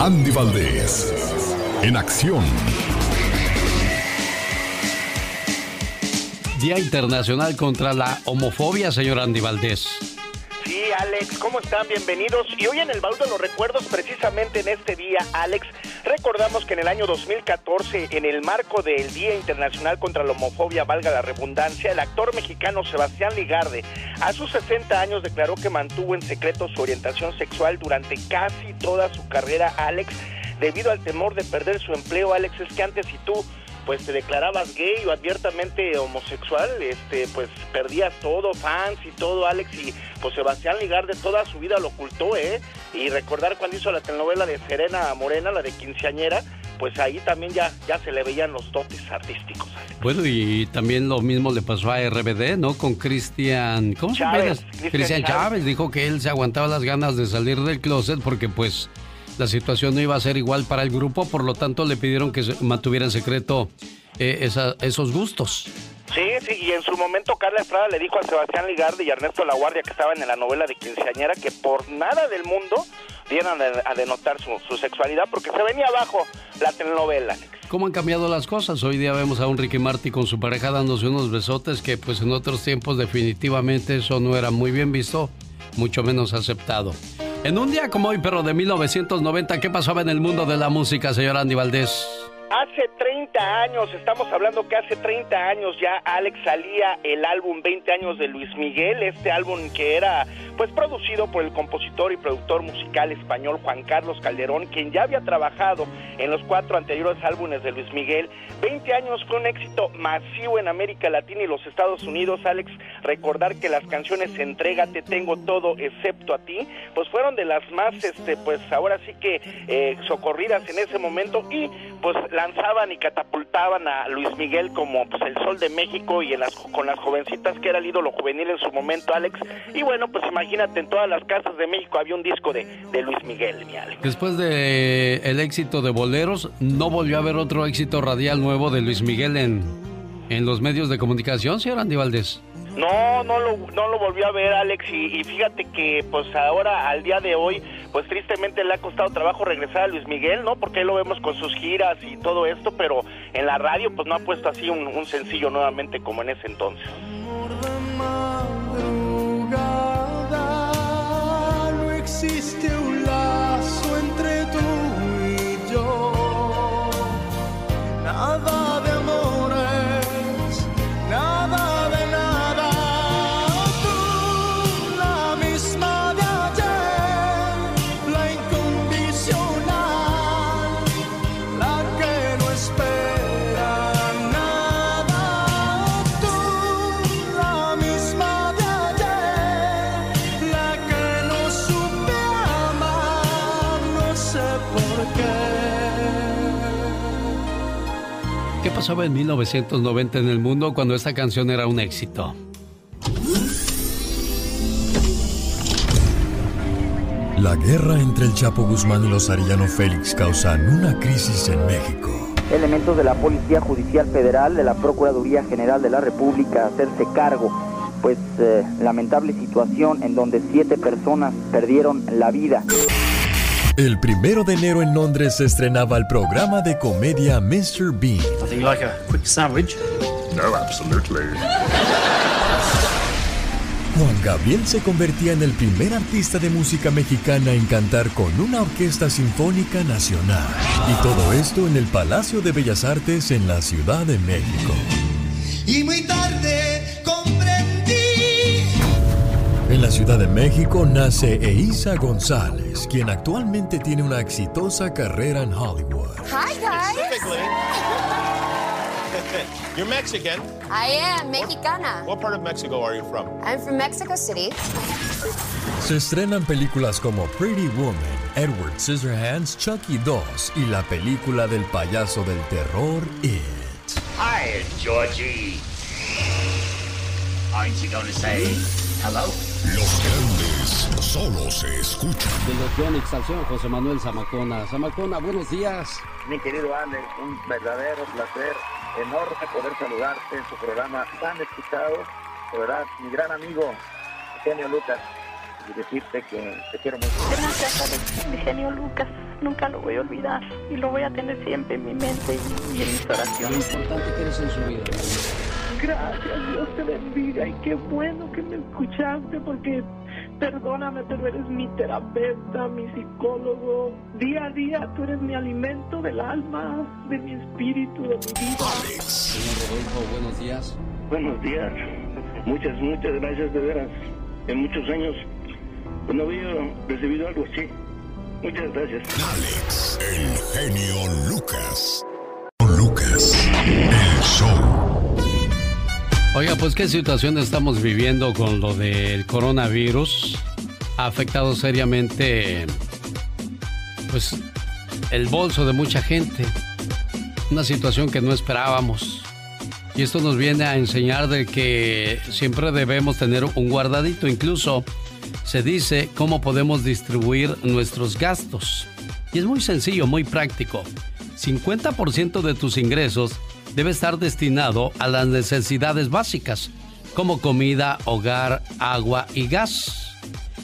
Andy Valdés, en acción. Día Internacional contra la Homofobia, señor Andy Valdés. Sí, Alex, ¿cómo están? Bienvenidos. Y hoy en el baúl de los recuerdos, precisamente en este día, Alex, recordamos que en el año 2014, en el marco del Día Internacional contra la Homofobia, valga la redundancia, el actor mexicano Sebastián Ligarde, a sus 60 años, declaró que mantuvo en secreto su orientación sexual durante casi toda su carrera, Alex, debido al temor de perder su empleo, Alex, es que antes si tú pues te declarabas gay o abiertamente homosexual, este, pues perdías todo, fans y todo, Alex, y pues Sebastián Ligarde toda su vida lo ocultó, ¿eh? Y recordar cuando hizo la telenovela de Serena Morena, la de quinceañera, pues ahí también ya, ya se le veían los dotes artísticos. Bueno, y también lo mismo le pasó a RBD, ¿no? Con Cristian, ¿cómo se llama? Cristian Chávez dijo que él se aguantaba las ganas de salir del closet porque pues la situación no iba a ser igual para el grupo, por lo tanto le pidieron que mantuviera en secreto eh, esos gustos. Sí, sí, y en su momento Carla Estrada le dijo a Sebastián Ligarde y a Ernesto La Guardia que estaban en la novela de quinceañera que por nada del mundo dieran a denotar su, sexualidad porque se venía abajo la telenovela. ¿Cómo han cambiado las cosas? Hoy día vemos a un Ricky Marty con su pareja dándose unos besotes que pues en otros tiempos definitivamente eso no era muy bien visto, mucho menos aceptado. En un día como hoy, pero de 1990, ¿qué pasaba en el mundo de la música, señor Andy Valdés? Hace 30 años, estamos hablando que hace 30 años ya Alex salía el álbum 20 años de Luis Miguel, este álbum que era pues producido por el compositor y productor musical español Juan Carlos Calderón, quien ya había trabajado en los cuatro anteriores álbumes de Luis Miguel. 20 años fue un éxito masivo en América Latina y los Estados Unidos, Alex, recordar que las canciones Te tengo todo excepto a ti, pues fueron de las más, este, pues ahora sí que eh, socorridas en ese momento y pues lanzaban y catapultaban a Luis Miguel como pues el sol de México y en las, con las jovencitas que era el ídolo juvenil en su momento, Alex. Y bueno, pues imagínate, en todas las casas de México había un disco de, de Luis Miguel, mi Alex. Después de el éxito de Boleros, no volvió a haber otro éxito radial nuevo de Luis Miguel en, en los medios de comunicación, señor Andy Valdés. No, no lo, no lo volvió a ver Alex y, fíjate que pues ahora al día de hoy pues tristemente le ha costado trabajo regresar a Luis Miguel, ¿no? Porque ahí lo vemos con sus giras y todo esto, pero en la radio pues no ha puesto así un, sencillo nuevamente como en ese entonces. No existe un lazo entre tú y yo, nada pasaba en 1990 en el mundo cuando esta canción era un éxito? La guerra entre el Chapo Guzmán y los Arellano Félix causan una crisis en México. Elementos de la Policía Judicial Federal, de la Procuraduría General de la República, hacerse cargo, pues eh, lamentable situación en donde siete personas perdieron la vida. El primero de enero en Londres se estrenaba el programa de comedia Mr. Bean. Nothing like a quick sandwich. No, absolutely. Juan Gabriel se convertía en el primer artista de música mexicana en cantar con una orquesta sinfónica nacional. Y todo esto en el Palacio de Bellas Artes en la Ciudad de México. Y muy tarde en la Ciudad de México nace Eiza González, quien actualmente tiene una exitosa carrera en Hollywood. Hi guys. You're Mexican. I am mexicana. What part of Mexico are you from? I'm from Mexico City. Se estrenan películas como Pretty Woman, Edward Scissorhands, Chucky 2 y la película del payaso del terror It. Hi, Georgie. Aren't you going to say hello? Los grandes solo se escuchan. De los Yonix José Manuel Zamacona. Zamacona, buenos días. Mi querido Ale, un verdadero placer, enorme poder saludarte en su programa tan escuchado. De verdad, mi gran amigo, genio Lucas, y decirte que te quiero mucho. Gracias, Alex, mi genio Lucas. nunca lo voy a olvidar y lo voy a tener siempre en mi mente y, en mis oraciones. Lo importante que eres en su vida. Gracias, Dios te bendiga y qué bueno que me escuchaste porque perdóname, pero eres mi terapeuta, mi psicólogo. Día a día tú eres mi alimento del alma, de mi espíritu, de mi vida. Señor Rodolfo, buenos días. Buenos días. Muchas, muchas gracias de veras. En muchos años pues, no había recibido algo así. Muchas gracias. Alex, el genio Lucas. Lucas, el show. Oiga, pues qué situación estamos viviendo con lo del coronavirus. Ha afectado seriamente pues el bolso de mucha gente. Una situación que no esperábamos. Y esto nos viene a enseñar de que siempre debemos tener un guardadito. Incluso se dice cómo podemos distribuir nuestros gastos. Y es muy sencillo, muy práctico. 50% de tus ingresos debe estar destinado a las necesidades básicas, como comida, hogar, agua y gas.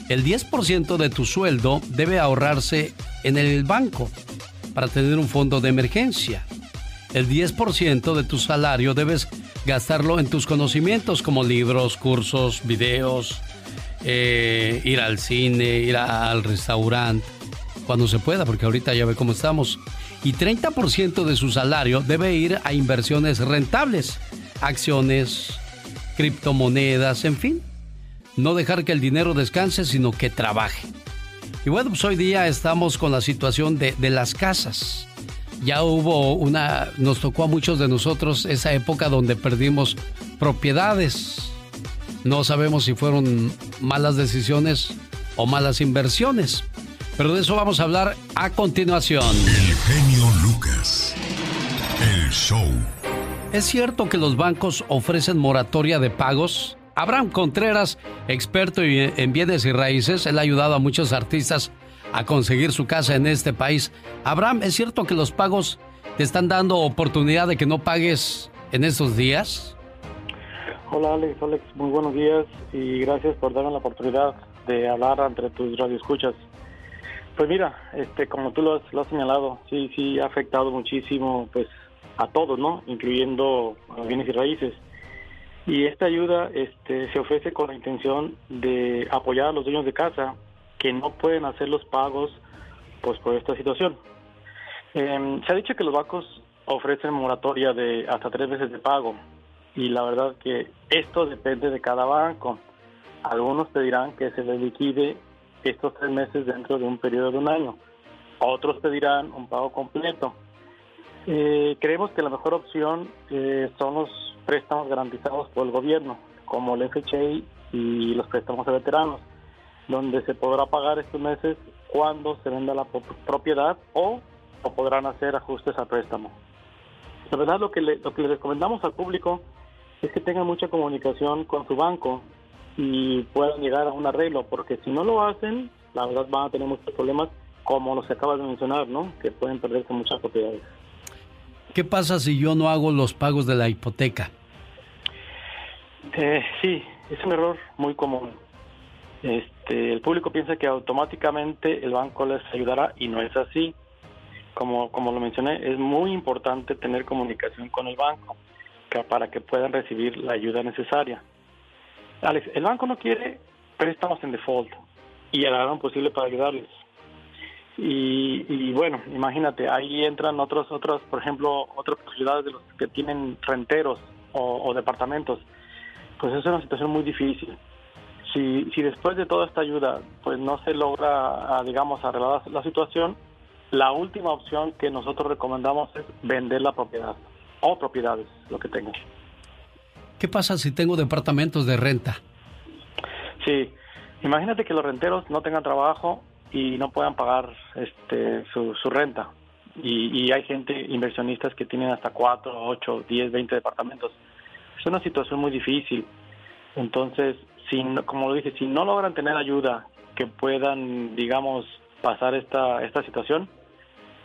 El 10% de tu sueldo debe ahorrarse en el banco para tener un fondo de emergencia. El 10% de tu salario debes gastarlo en tus conocimientos como libros, cursos, videos, eh, ir al cine, ir al restaurante, cuando se pueda, porque ahorita ya ve cómo estamos. Y 30% de su salario debe ir a inversiones rentables, acciones, criptomonedas, en fin. No dejar que el dinero descanse, sino que trabaje. Y bueno, pues hoy día estamos con la situación de, de las casas. Ya hubo una, nos tocó a muchos de nosotros esa época donde perdimos propiedades no sabemos si fueron malas decisiones o malas inversiones. Pero de eso vamos a hablar a continuación. El genio Lucas. El show. ¿Es cierto que los bancos ofrecen moratoria de pagos? Abraham Contreras, experto en bienes y raíces, él ha ayudado a muchos artistas a conseguir su casa en este país. Abraham, ¿es cierto que los pagos te están dando oportunidad de que no pagues en estos días? Hola Alex, Alex, muy buenos días y gracias por darme la oportunidad de hablar entre tus radioescuchas. Pues mira, este, como tú lo has, señalado, sí, sí ha afectado muchísimo, pues, a todos, ¿no? Incluyendo a bienes y raíces. Y esta ayuda, este, se ofrece con la intención de apoyar a los dueños de casa que no pueden hacer los pagos, pues, por esta situación. Em, se ha dicho que los bancos ofrecen moratoria de hasta tres veces de pago y la verdad que esto depende de cada banco. Algunos pedirán que se les liquide estos tres meses dentro de un periodo de un año. Otros pedirán un pago completo. Eh, creemos que la mejor opción eh, son los préstamos garantizados por el gobierno, como el FHA y los préstamos de veteranos, donde se podrá pagar estos meses cuando se venda la propiedad o, o podrán hacer ajustes al préstamo. La verdad, lo que, le, lo que le recomendamos al público es que tengan mucha comunicación con su banco y puedan llegar a un arreglo, porque si no lo hacen, la verdad van a tener muchos problemas, como los que acabas de mencionar, ¿no? Que pueden perderse muchas propiedades. ¿Qué pasa si yo no hago los pagos de la hipoteca? Eh, sí, es un error muy común. Este, el público piensa que automáticamente el banco les ayudará y no es así. Como, como lo mencioné, es muy importante tener comunicación con el banco para que puedan recibir la ayuda necesaria. Alex, el banco no quiere préstamos en default y hará lo posible para ayudarles. Y, bueno, imagínate, ahí entran otros, otros, por ejemplo, otras ciudades de los que tienen renteros o, departamentos. Pues es una situación muy difícil. Si, si después de toda esta ayuda, pues no se logra, ah, digamos, arreglar la situación, la última opción que nosotros recomendamos es vender la propiedad o propiedades, lo que tengan. ¿Qué pasa si tengo departamentos de renta? Sí, imagínate que los renteros no tengan trabajo y no puedan pagar este, su, renta. Y, hay gente, inversionistas que tienen hasta 4, 8, 10, 20 departamentos. Es una situación muy difícil. Entonces, si, como lo dije, si no logran tener ayuda que puedan, digamos, pasar esta, esta situación,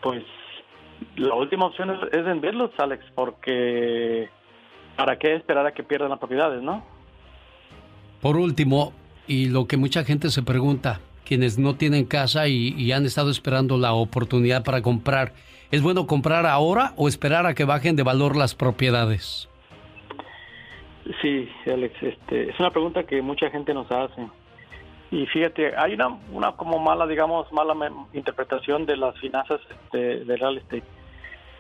pues la última opción es, venderlos, Alex, porque ¿para qué esperar a que pierdan las propiedades, no? Por último, y lo que mucha gente se pregunta, quienes no tienen casa y, han estado esperando la oportunidad para comprar. ¿Es bueno comprar ahora o esperar a que bajen de valor las propiedades? Sí, Alex, este, es una pregunta que mucha gente nos hace. Y fíjate, hay una, una como mala, digamos, mala interpretación de las finanzas de, de real estate.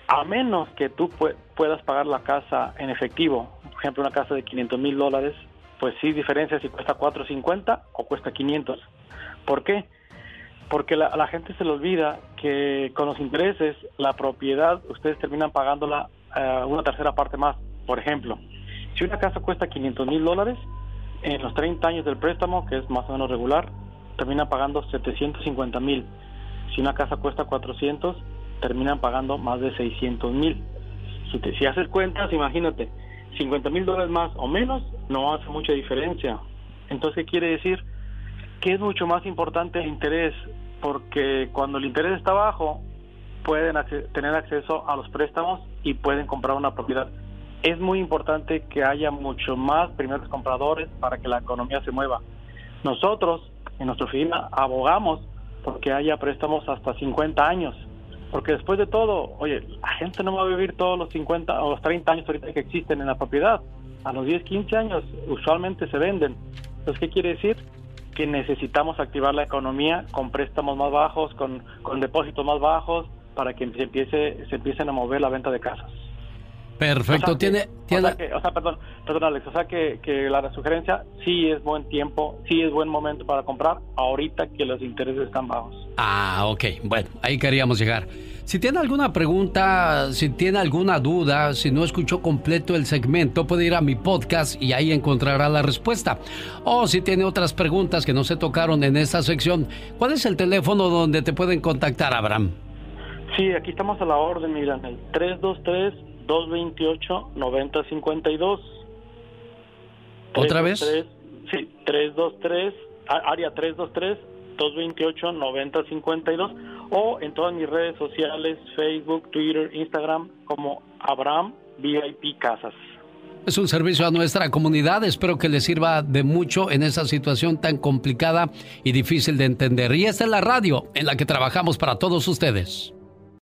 A menos que tú puedas pagar la casa en efectivo, por ejemplo, una casa de 500 mil dólares, pues sí diferencia si cuesta 450 o cuesta 500. ¿Por qué? Porque la, la gente se le olvida que con los intereses, la propiedad, ustedes terminan pagándola eh, una tercera parte más. Por ejemplo, si una casa cuesta 500 mil dólares, en los 30 años del préstamo, que es más o menos regular, termina pagando 750 mil. Si una casa cuesta 400, terminan pagando más de 600 mil. Si, haces cuentas, imagínate, 50 mil dólares más o menos no hace mucha diferencia. Entonces, ¿qué quiere decir? Que es mucho más importante el interés, porque cuando el interés está bajo, pueden tener acceso a los préstamos y pueden comprar una propiedad. Es muy importante que haya mucho más primeros compradores para que la economía se mueva. Nosotros, en nuestra oficina, abogamos porque haya préstamos hasta 50 años porque después de todo, oye, la gente no va a vivir todos los 50 o los 30 años ahorita que existen en la propiedad. A los 10, 15 años usualmente se venden. Entonces, ¿qué quiere decir? Que necesitamos activar la economía con préstamos más bajos, con, con depósitos más bajos, para que se, empiece, se empiecen a mover la venta de casas. Perfecto, tiene... tiene... O, sea perdón, perdón Alex, o sea que, que la sugerencia sí es buen tiempo, sí es buen momento para comprar, ahorita que los intereses están bajos. Ah, ok, bueno, ahí queríamos llegar. Si tiene alguna pregunta, si tiene alguna duda, si no escuchó completo el segmento, puede ir a mi podcast y ahí encontrará la respuesta. O si tiene otras preguntas que no se tocaron en esta sección, ¿cuál es el teléfono donde te pueden contactar, Abraham? Sí, aquí estamos a la orden, mira, el 323 228-9052. ¿Otra vez? sí, 323, área 323-228-9052 o en todas mis redes sociales, Facebook, Twitter, Instagram, como Abraham VIP Casas. Es un servicio a nuestra comunidad, espero que les sirva de mucho en esa situación tan complicada y difícil de entender. Y esta es la radio en la que trabajamos para todos ustedes.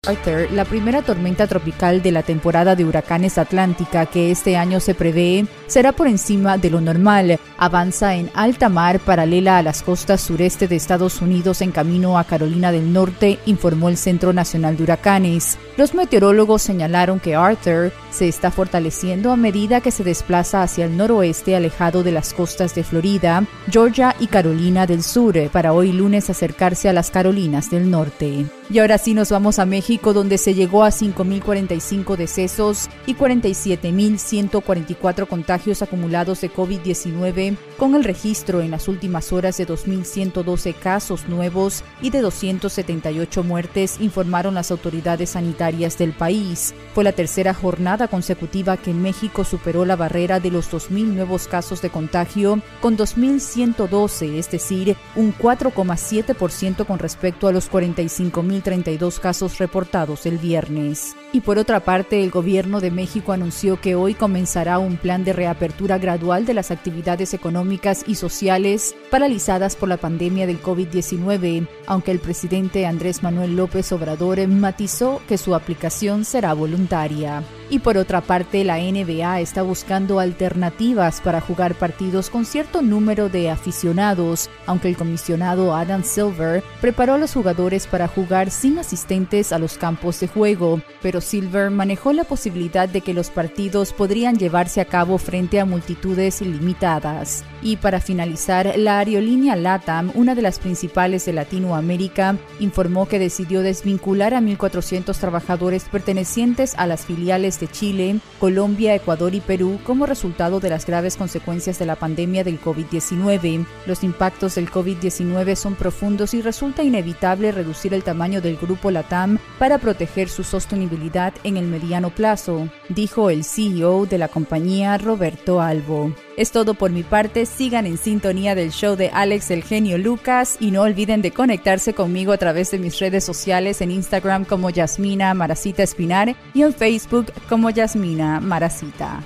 Arthur, la primera tormenta tropical de la temporada de huracanes atlántica que este año se prevé, será por encima de lo normal. Avanza en alta mar paralela a las costas sureste de Estados Unidos en camino a Carolina del Norte, informó el Centro Nacional de Huracanes. Los meteorólogos señalaron que Arthur se está fortaleciendo a medida que se desplaza hacia el noroeste alejado de las costas de Florida, Georgia y Carolina del Sur, para hoy lunes acercarse a las Carolinas del Norte. Y ahora sí nos vamos a México, donde se llegó a 5.045 decesos y 47.144 contagios acumulados de COVID-19, con el registro en las últimas horas de 2.112 casos nuevos y de 278 muertes, informaron las autoridades sanitarias del país. Fue la tercera jornada consecutiva que México superó la barrera de los 2.000 nuevos casos de contagio, con 2.112, es decir, un 4,7% con respecto a los 45.000 32 casos reportados el viernes. Y por otra parte, el gobierno de México anunció que hoy comenzará un plan de reapertura gradual de las actividades económicas y sociales paralizadas por la pandemia del COVID-19, aunque el presidente Andrés Manuel López Obrador matizó que su aplicación será voluntaria. Y por otra parte, la NBA está buscando alternativas para jugar partidos con cierto número de aficionados, aunque el comisionado Adam Silver preparó a los jugadores para jugar sin asistentes a los campos de juego, pero Silver manejó la posibilidad de que los partidos podrían llevarse a cabo frente a multitudes ilimitadas. Y para finalizar, la aerolínea LATAM, una de las principales de Latinoamérica, informó que decidió desvincular a 1.400 trabajadores pertenecientes a las filiales de Chile, Colombia, Ecuador y Perú como resultado de las graves consecuencias de la pandemia del COVID-19. Los impactos del COVID-19 son profundos y resulta inevitable reducir el tamaño del grupo LATAM para proteger su sostenibilidad en el mediano plazo, dijo el CEO de la compañía Roberto Albo. Es todo por mi parte, sigan en sintonía del show de Alex el genio Lucas y no olviden de conectarse conmigo a través de mis redes sociales en Instagram como Yasmina Maracita Espinar y en Facebook como Yasmina Maracita.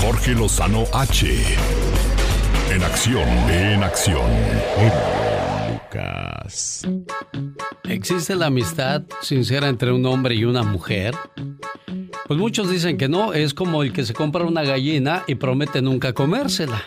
Jorge Lozano H En acción, en acción. Lucas. ¿Existe la amistad sincera entre un hombre y una mujer? Pues muchos dicen que no, es como el que se compra una gallina y promete nunca comérsela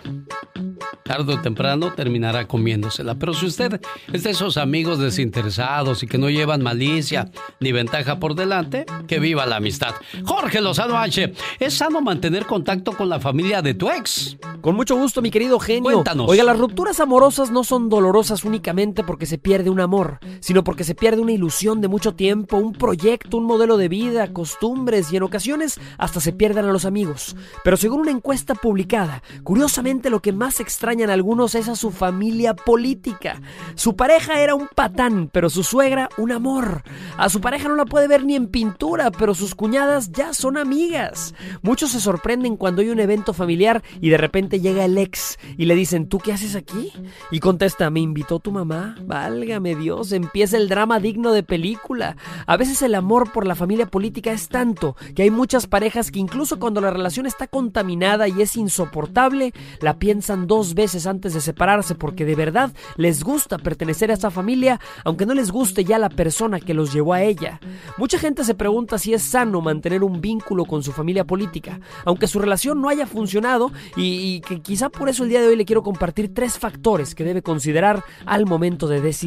tarde o temprano terminará comiéndosela. Pero si usted es de esos amigos desinteresados y que no llevan malicia ni ventaja por delante, que viva la amistad. Jorge Lozano H, ¿es sano mantener contacto con la familia de tu ex? Con mucho gusto, mi querido genio. Cuéntanos. Oiga, las rupturas amorosas no son dolorosas únicamente porque se pierde un amor, sino porque se pierde una ilusión de mucho tiempo, un proyecto, un modelo de vida, costumbres y en ocasiones hasta se pierden a los amigos. Pero según una encuesta publicada, curiosamente lo que más extraña en algunos es a su familia política. Su pareja era un patán, pero su suegra un amor. A su pareja no la puede ver ni en pintura, pero sus cuñadas ya son amigas. Muchos se sorprenden cuando hay un evento familiar y de repente llega el ex y le dicen, ¿tú qué haces aquí? Y contesta, ¿me invitó tu mamá? Válgame Dios, empieza el drama digno de película. A veces el amor por la familia política es tanto que hay muchas parejas que incluso cuando la relación está contaminada y es insoportable, la piensan dos veces antes de separarse porque de verdad les gusta pertenecer a esa familia, aunque no les guste ya la persona que los llevó a ella. Mucha gente se pregunta si es sano mantener un vínculo con su familia política, aunque su relación no haya funcionado y, que quizá por eso el día de hoy le quiero compartir tres factores que debe considerar al momento de decidir.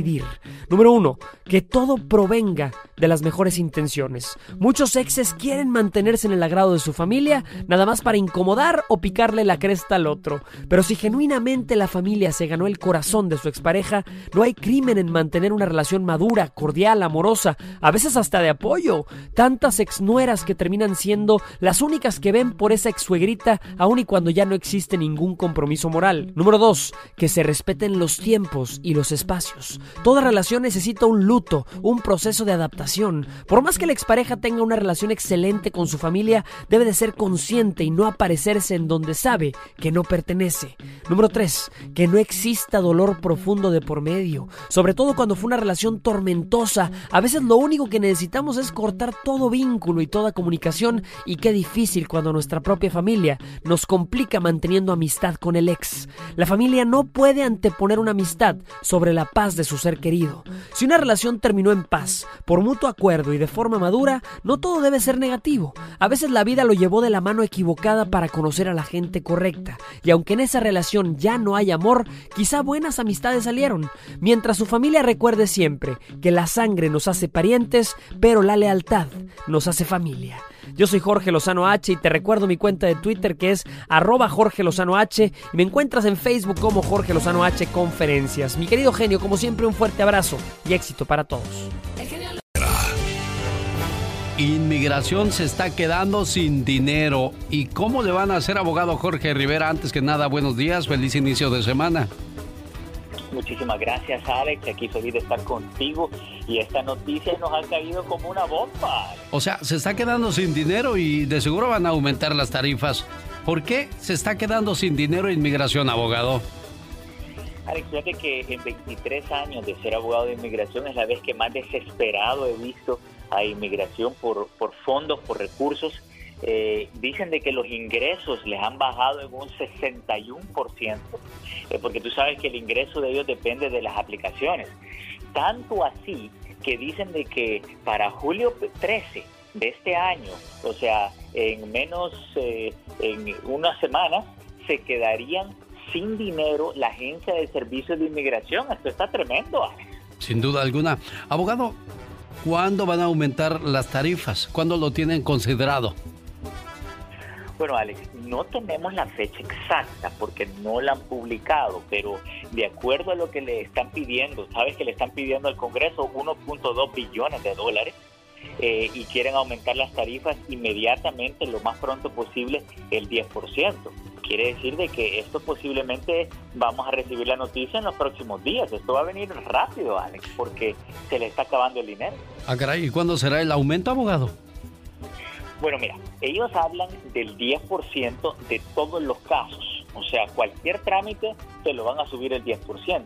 Número uno, que todo provenga de las mejores intenciones. Muchos exes quieren mantenerse en el agrado de su familia, nada más para incomodar o picarle la cresta al otro, pero si genuinamente la familia se ganó el corazón de su expareja, no hay crimen en mantener una relación madura, cordial, amorosa, a veces hasta de apoyo. Tantas exnueras que terminan siendo las únicas que ven por esa exsuegrita, aun y cuando ya no existe ningún compromiso moral. Número 2. Que se respeten los tiempos y los espacios. Toda relación necesita un luto, un proceso de adaptación. Por más que la expareja tenga una relación excelente con su familia, debe de ser consciente y no aparecerse en donde sabe que no pertenece. Número 3 que no exista dolor profundo de por medio, sobre todo cuando fue una relación tormentosa. A veces lo único que necesitamos es cortar todo vínculo y toda comunicación y qué difícil cuando nuestra propia familia nos complica manteniendo amistad con el ex. La familia no puede anteponer una amistad sobre la paz de su ser querido. Si una relación terminó en paz, por mutuo acuerdo y de forma madura, no todo debe ser negativo. A veces la vida lo llevó de la mano equivocada para conocer a la gente correcta, y aunque en esa relación ya no hay amor, quizá buenas amistades salieron, mientras su familia recuerde siempre que la sangre nos hace parientes, pero la lealtad nos hace familia. Yo soy Jorge Lozano H y te recuerdo mi cuenta de Twitter que es arroba Jorge Lozano H y me encuentras en Facebook como Jorge Lozano H Conferencias. Mi querido genio, como siempre un fuerte abrazo y éxito para todos. Inmigración se está quedando sin dinero. ¿Y cómo le van a hacer abogado Jorge Rivera? Antes que nada, buenos días, feliz inicio de semana. Muchísimas gracias, Alex. Aquí feliz de estar contigo. Y esta noticia nos ha caído como una bomba. O sea, se está quedando sin dinero y de seguro van a aumentar las tarifas. ¿Por qué se está quedando sin dinero inmigración, abogado? Alex, fíjate que en 23 años de ser abogado de inmigración es la vez que más desesperado he visto a inmigración por, por fondos, por recursos. Eh, dicen de que los ingresos les han bajado en un 61%, eh, porque tú sabes que el ingreso de ellos depende de las aplicaciones. Tanto así que dicen de que para julio 13 de este año, o sea, en menos, eh, en una semana, se quedarían sin dinero la agencia de servicios de inmigración. Esto está tremendo. Sin duda alguna. Abogado, ¿Cuándo van a aumentar las tarifas? ¿Cuándo lo tienen considerado? Bueno, Alex, no tenemos la fecha exacta porque no la han publicado, pero de acuerdo a lo que le están pidiendo, sabes que le están pidiendo al Congreso 1.2 billones de dólares eh, y quieren aumentar las tarifas inmediatamente, lo más pronto posible, el 10% quiere decir de que esto posiblemente vamos a recibir la noticia en los próximos días. Esto va a venir rápido, Alex, porque se le está acabando el dinero. Ah, caray, ¿y cuándo será el aumento, abogado? Bueno, mira, ellos hablan del 10% de todos los casos. O sea, cualquier trámite te lo van a subir el 10%.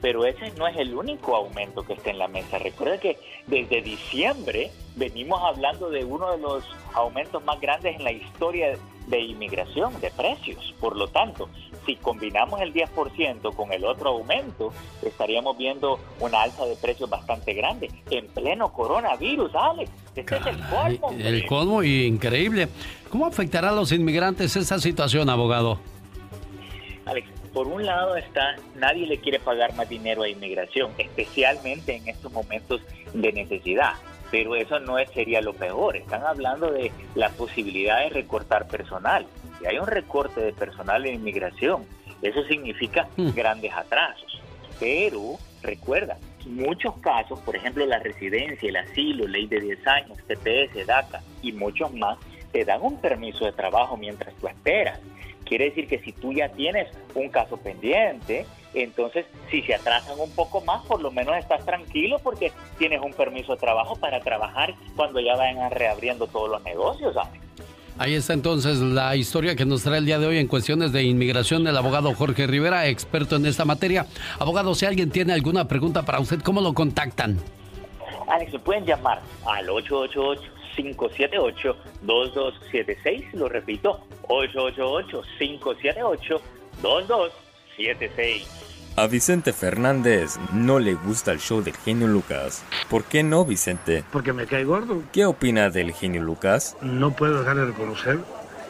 Pero ese no es el único aumento que está en la mesa. Recuerda que desde diciembre venimos hablando de uno de los aumentos más grandes en la historia de inmigración, de precios. Por lo tanto, si combinamos el 10% con el otro aumento, estaríamos viendo una alza de precios bastante grande en pleno coronavirus, Alex. Este es el colmo. El colmo y increíble. ¿Cómo afectará a los inmigrantes esta situación, abogado? Alex, por un lado está, nadie le quiere pagar más dinero a inmigración, especialmente en estos momentos de necesidad. Pero eso no sería lo peor. Están hablando de la posibilidad de recortar personal. Si hay un recorte de personal en inmigración, eso significa hmm. grandes atrasos. Pero recuerda, muchos casos, por ejemplo la residencia, el asilo, ley de 10 años, TPS, DACA y muchos más, te dan un permiso de trabajo mientras tú esperas. Quiere decir que si tú ya tienes un caso pendiente, entonces si se atrasan un poco más, por lo menos estás tranquilo porque tienes un permiso de trabajo para trabajar cuando ya vayan reabriendo todos los negocios. ¿sabes? Ahí está entonces la historia que nos trae el día de hoy en cuestiones de inmigración del abogado Jorge Rivera, experto en esta materia. Abogado, si alguien tiene alguna pregunta para usted, ¿cómo lo contactan? Alex, se pueden llamar al 888 578-2276. Lo repito, 888-578-2276. A Vicente Fernández no le gusta el show del genio Lucas. ¿Por qué no, Vicente? Porque me cae gordo. ¿Qué opina del genio Lucas? No puedo dejar de reconocer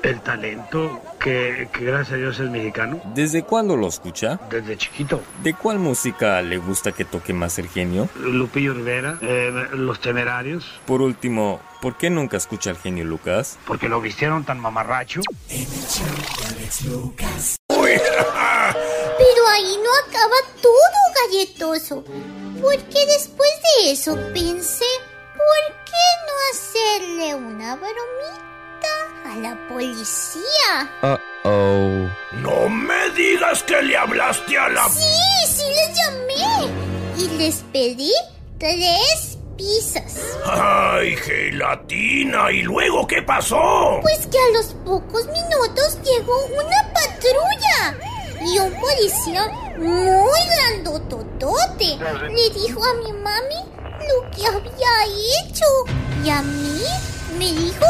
el talento que, gracias a Dios es mexicano. ¿Desde cuándo lo escucha? Desde chiquito. ¿De cuál música le gusta que toque más el genio? Lupillo Rivera, eh, Los Temerarios. Por último, ¿por qué nunca escucha al genio Lucas? Porque lo vistieron tan mamarracho. Pero ahí no acaba todo, galletoso. Porque después de eso pensé, ¿por qué no hacerle una bromita? a la policía. Uh oh. No me digas que le hablaste a la. Sí, sí les llamé. Y les pedí tres pizzas. ¡Ay, gelatina! ¿Y luego qué pasó? Pues que a los pocos minutos llegó una patrulla. Y un policía muy grandototote le dijo a mi mami lo que había hecho. Y a mí me dijo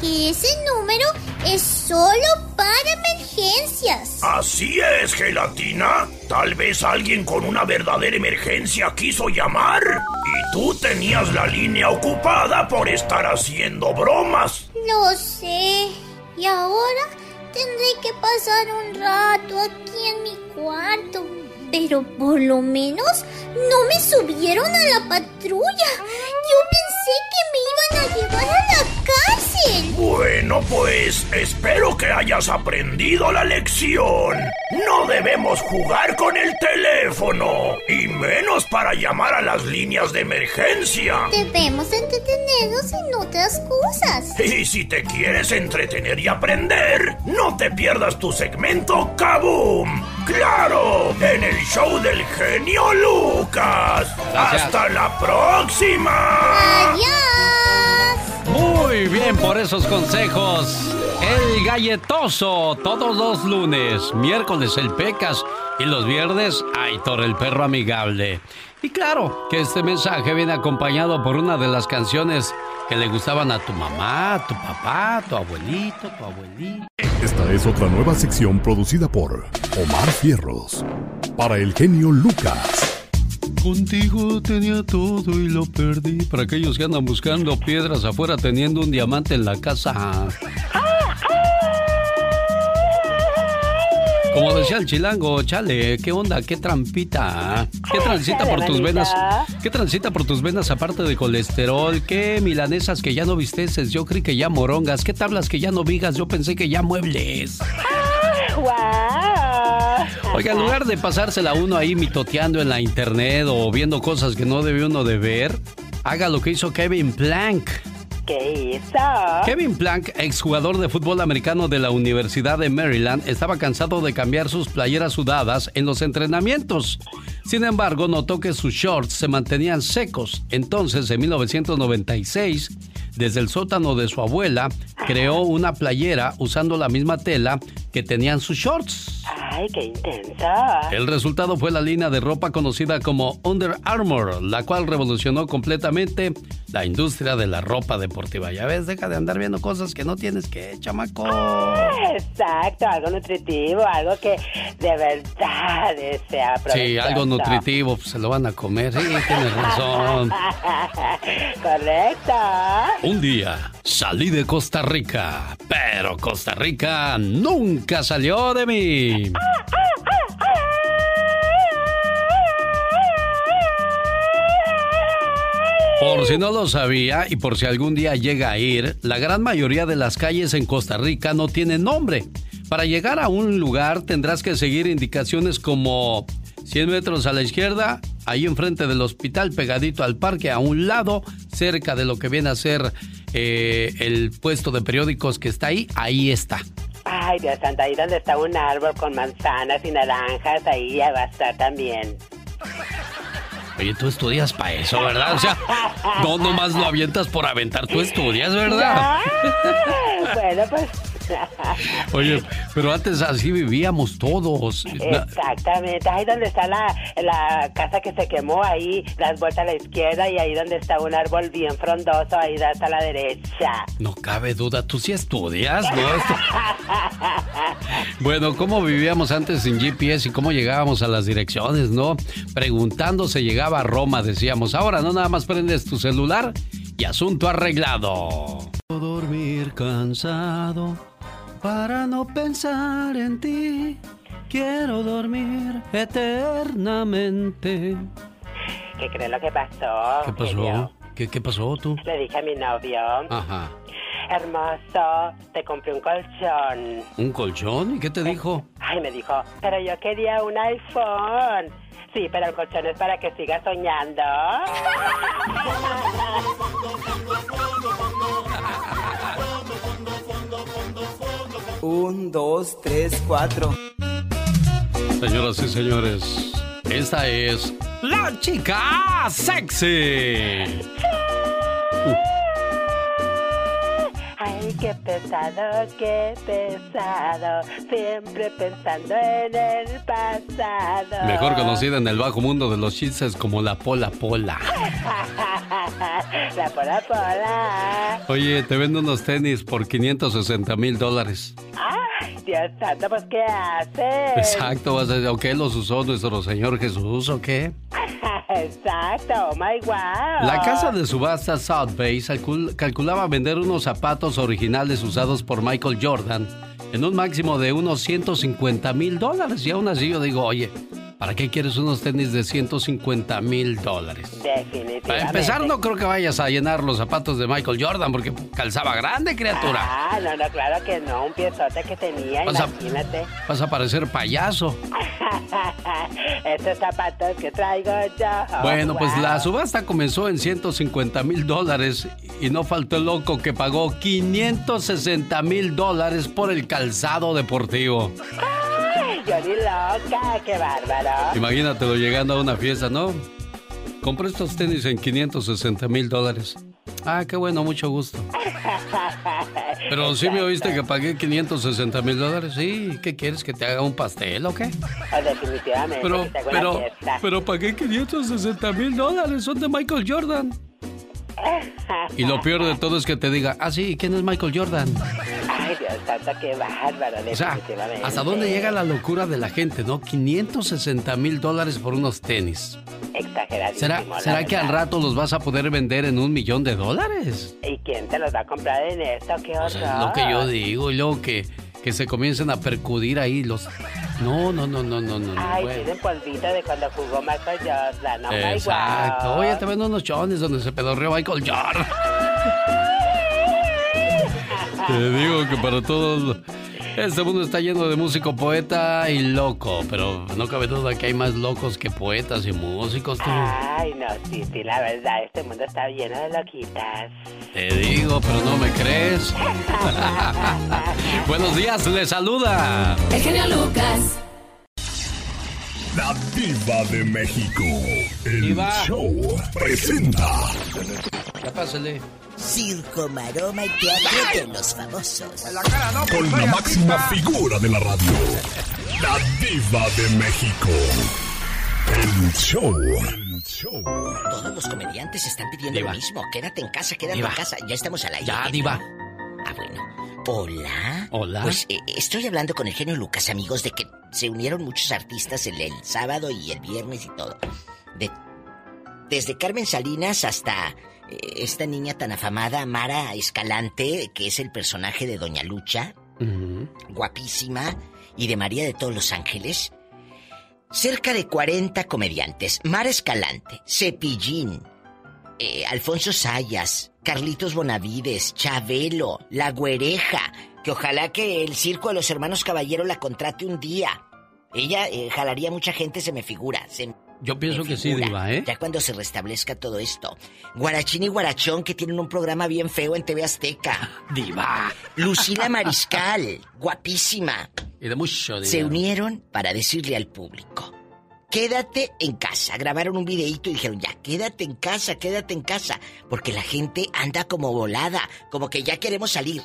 que ese número es solo para emergencias. Así es, gelatina. Tal vez alguien con una verdadera emergencia quiso llamar y tú tenías la línea ocupada por estar haciendo bromas. Lo sé. Y ahora tendré que pasar un rato aquí en mi cuarto. Pero por lo menos no me subieron a la patrulla. Yo pensé que me iban a llevar a la cárcel. Bueno, pues espero que hayas aprendido la lección. No debemos jugar con el teléfono, y menos para llamar a las líneas de emergencia. Debemos entretenernos en otras cosas. Y si te quieres entretener y aprender, no te pierdas tu segmento Kaboom. ¡Claro! En el show del genio Lucas. ¡Hasta la próxima! ¡Adiós! Muy bien por esos consejos. El galletoso, todos los lunes, miércoles el Pecas y los viernes Aitor el perro amigable. Y claro que este mensaje viene acompañado por una de las canciones que le gustaban a tu mamá, tu papá, tu abuelito, tu abuelita. Esta es otra nueva sección producida por Omar Fierros para el genio Lucas. Contigo tenía todo y lo perdí. Para aquellos que andan buscando piedras afuera teniendo un diamante en la casa. Como decía el chilango, chale, ¿qué onda? ¿Qué trampita? ¿Qué transita por tus venas? ¿Qué transita por tus venas aparte de colesterol? ¿Qué milanesas que ya no visteces? Yo creí que ya morongas. ¿Qué tablas que ya no vigas? Yo pensé que ya muebles. Oiga, en lugar de pasársela uno ahí mitoteando en la internet o viendo cosas que no debe uno de ver, haga lo que hizo Kevin Plank. ¿Qué Kevin Plank, exjugador de fútbol americano de la Universidad de Maryland, estaba cansado de cambiar sus playeras sudadas en los entrenamientos. Sin embargo, notó que sus shorts se mantenían secos. Entonces, en 1996, desde el sótano de su abuela, creó una playera usando la misma tela que tenían sus shorts. ¡Ay, qué intensa! El resultado fue la línea de ropa conocida como Under Armour, la cual revolucionó completamente la industria de la ropa deportiva. Ya ves, deja de andar viendo cosas que no tienes que, chamaco. Exacto, algo nutritivo, algo que de verdad sea Sí, algo nutritivo, pues se lo van a comer. Sí, tienes razón. Correcto. Un día salí de Costa Rica, pero Costa Rica nunca salió de mí. Por si no lo sabía y por si algún día llega a ir, la gran mayoría de las calles en Costa Rica no tienen nombre. Para llegar a un lugar tendrás que seguir indicaciones como 100 metros a la izquierda, ahí enfrente del hospital, pegadito al parque, a un lado, cerca de lo que viene a ser eh, el puesto de periódicos que está ahí, ahí está. Ay, Dios santo, ahí donde está un árbol con manzanas y naranjas, ahí ya va a estar también. Oye, tú estudias para eso, ¿verdad? O sea, no nomás lo avientas por aventar, tú estudias, ¿verdad? bueno, pues Oye, pero antes así vivíamos todos. Exactamente, ahí donde está la, la casa que se quemó, ahí das vuelta a la izquierda y ahí donde está un árbol bien frondoso, ahí das a la derecha. No cabe duda, tú sí estudias, ¿no? bueno, ¿cómo vivíamos antes sin GPS y cómo llegábamos a las direcciones, no? Preguntando se llegaba a Roma, decíamos. Ahora no nada más prendes tu celular y asunto arreglado. Dormir cansado para no pensar en ti. Quiero dormir eternamente. ¿Qué crees lo que pasó? ¿Qué pasó? ¿Qué, ¿Qué pasó tú? Le dije a mi novio. Ajá. Hermoso, te compré un colchón. ¿Un colchón? ¿Y qué te dijo? Ay, me dijo, pero yo quería un iPhone. Sí, pero el colchón es para que sigas soñando. Un, dos, tres, cuatro. Señoras y señores, esta es la chica sexy. Ay, qué pesado, qué pesado. Siempre pensando en el pasado. Mejor conocida en el bajo mundo de los chistes como la Pola Pola. la Pola Pola. Oye, te vendo unos tenis por 560 mil dólares. Ay, Dios santo, pues ¿qué haces? Exacto, vas a decir, ¿ok los usó nuestro Señor Jesús o qué? Exacto, oh my wow. La casa de subasta South Bay calculaba vender unos zapatos originales usados por Michael Jordan en un máximo de unos 150 mil dólares. Y aún así yo digo, oye, ¿Para qué quieres unos tenis de 150 mil dólares? Definitivamente. Para empezar, no creo que vayas a llenar los zapatos de Michael Jordan porque calzaba grande, criatura. Ah, no, no, claro que no. Un piezote que tenía, imagínate. vas a parecer payaso. Estos zapatos que traigo yo. bueno, pues la subasta comenzó en 150 mil dólares y no faltó el loco que pagó 560 mil dólares por el calzado deportivo. Yo ni loca, qué bárbaro. Imagínatelo llegando a una fiesta, ¿no? Compré estos tenis en 560 mil dólares. Ah, qué bueno, mucho gusto. Pero sí me oíste que pagué 560 mil dólares. Sí, ¿qué quieres? ¿Que te haga un pastel o qué? Oh, definitivamente. Pero, pero, pero pagué 560 mil dólares. Son de Michael Jordan. Y lo peor de todo es que te diga, ah, sí, ¿quién es Michael Jordan? Ay, Dios santo, qué bárbaro, O sea, ¿hasta dónde llega la locura de la gente, no? 560 mil dólares por unos tenis. Exageradísimo. ¿Será, ¿será que al rato los vas a poder vender en un millón de dólares? ¿Y quién te los va a comprar en esto? ¡Qué horror! es lo que yo digo, y luego que, que se comiencen a percudir ahí los... No, no, no, no, no, no. Ay, tienen polvito de cuando jugó Michael Jordan. Oh Exacto. Oye, te vendo unos chones donde se pedorreó Michael Jordan. te digo que para todos... Este mundo está lleno de músico, poeta y loco, pero no cabe duda que hay más locos que poetas y músicos. Tú. Ay, no, sí, sí, la verdad, este mundo está lleno de loquitas. Te digo, pero no me crees. Buenos días, le saluda. El genio Lucas. La diva de México. El show presenta. Ya pásale. Circo, maroma y teatro de los famosos. Con la máxima figura de la radio. La diva de México. El show. El show. Todos los comediantes están pidiendo Diva. lo mismo. Quédate en casa, quédate Diva. en casa. Ya estamos al aire. Ya, ¿eh? Diva. Ah, bueno. Hola. Hola. Pues eh, estoy hablando con el genio Lucas, amigos, de que se unieron muchos artistas el, el sábado y el viernes y todo. De, desde Carmen Salinas hasta esta niña tan afamada, Mara Escalante, que es el personaje de Doña Lucha, guapísima, y de María de todos los Ángeles. Cerca de 40 comediantes. Mara Escalante, Cepillín, eh, Alfonso Sayas, Carlitos Bonavides, Chabelo, La Güereja, que ojalá que el circo de los hermanos Caballero la contrate un día. Ella eh, jalaría mucha gente, se me figura. se Yo pienso que sí, Diva, ¿eh? Ya cuando se restablezca todo esto. Guarachín y Guarachón, que tienen un programa bien feo en TV Azteca. Diva. Lucila Mariscal, guapísima. Y de mucho dinero. Se unieron para decirle al público. Quédate en casa. Grabaron un videíto y dijeron, ya, quédate en casa, quédate en casa. Porque la gente anda como volada, como que ya queremos salir.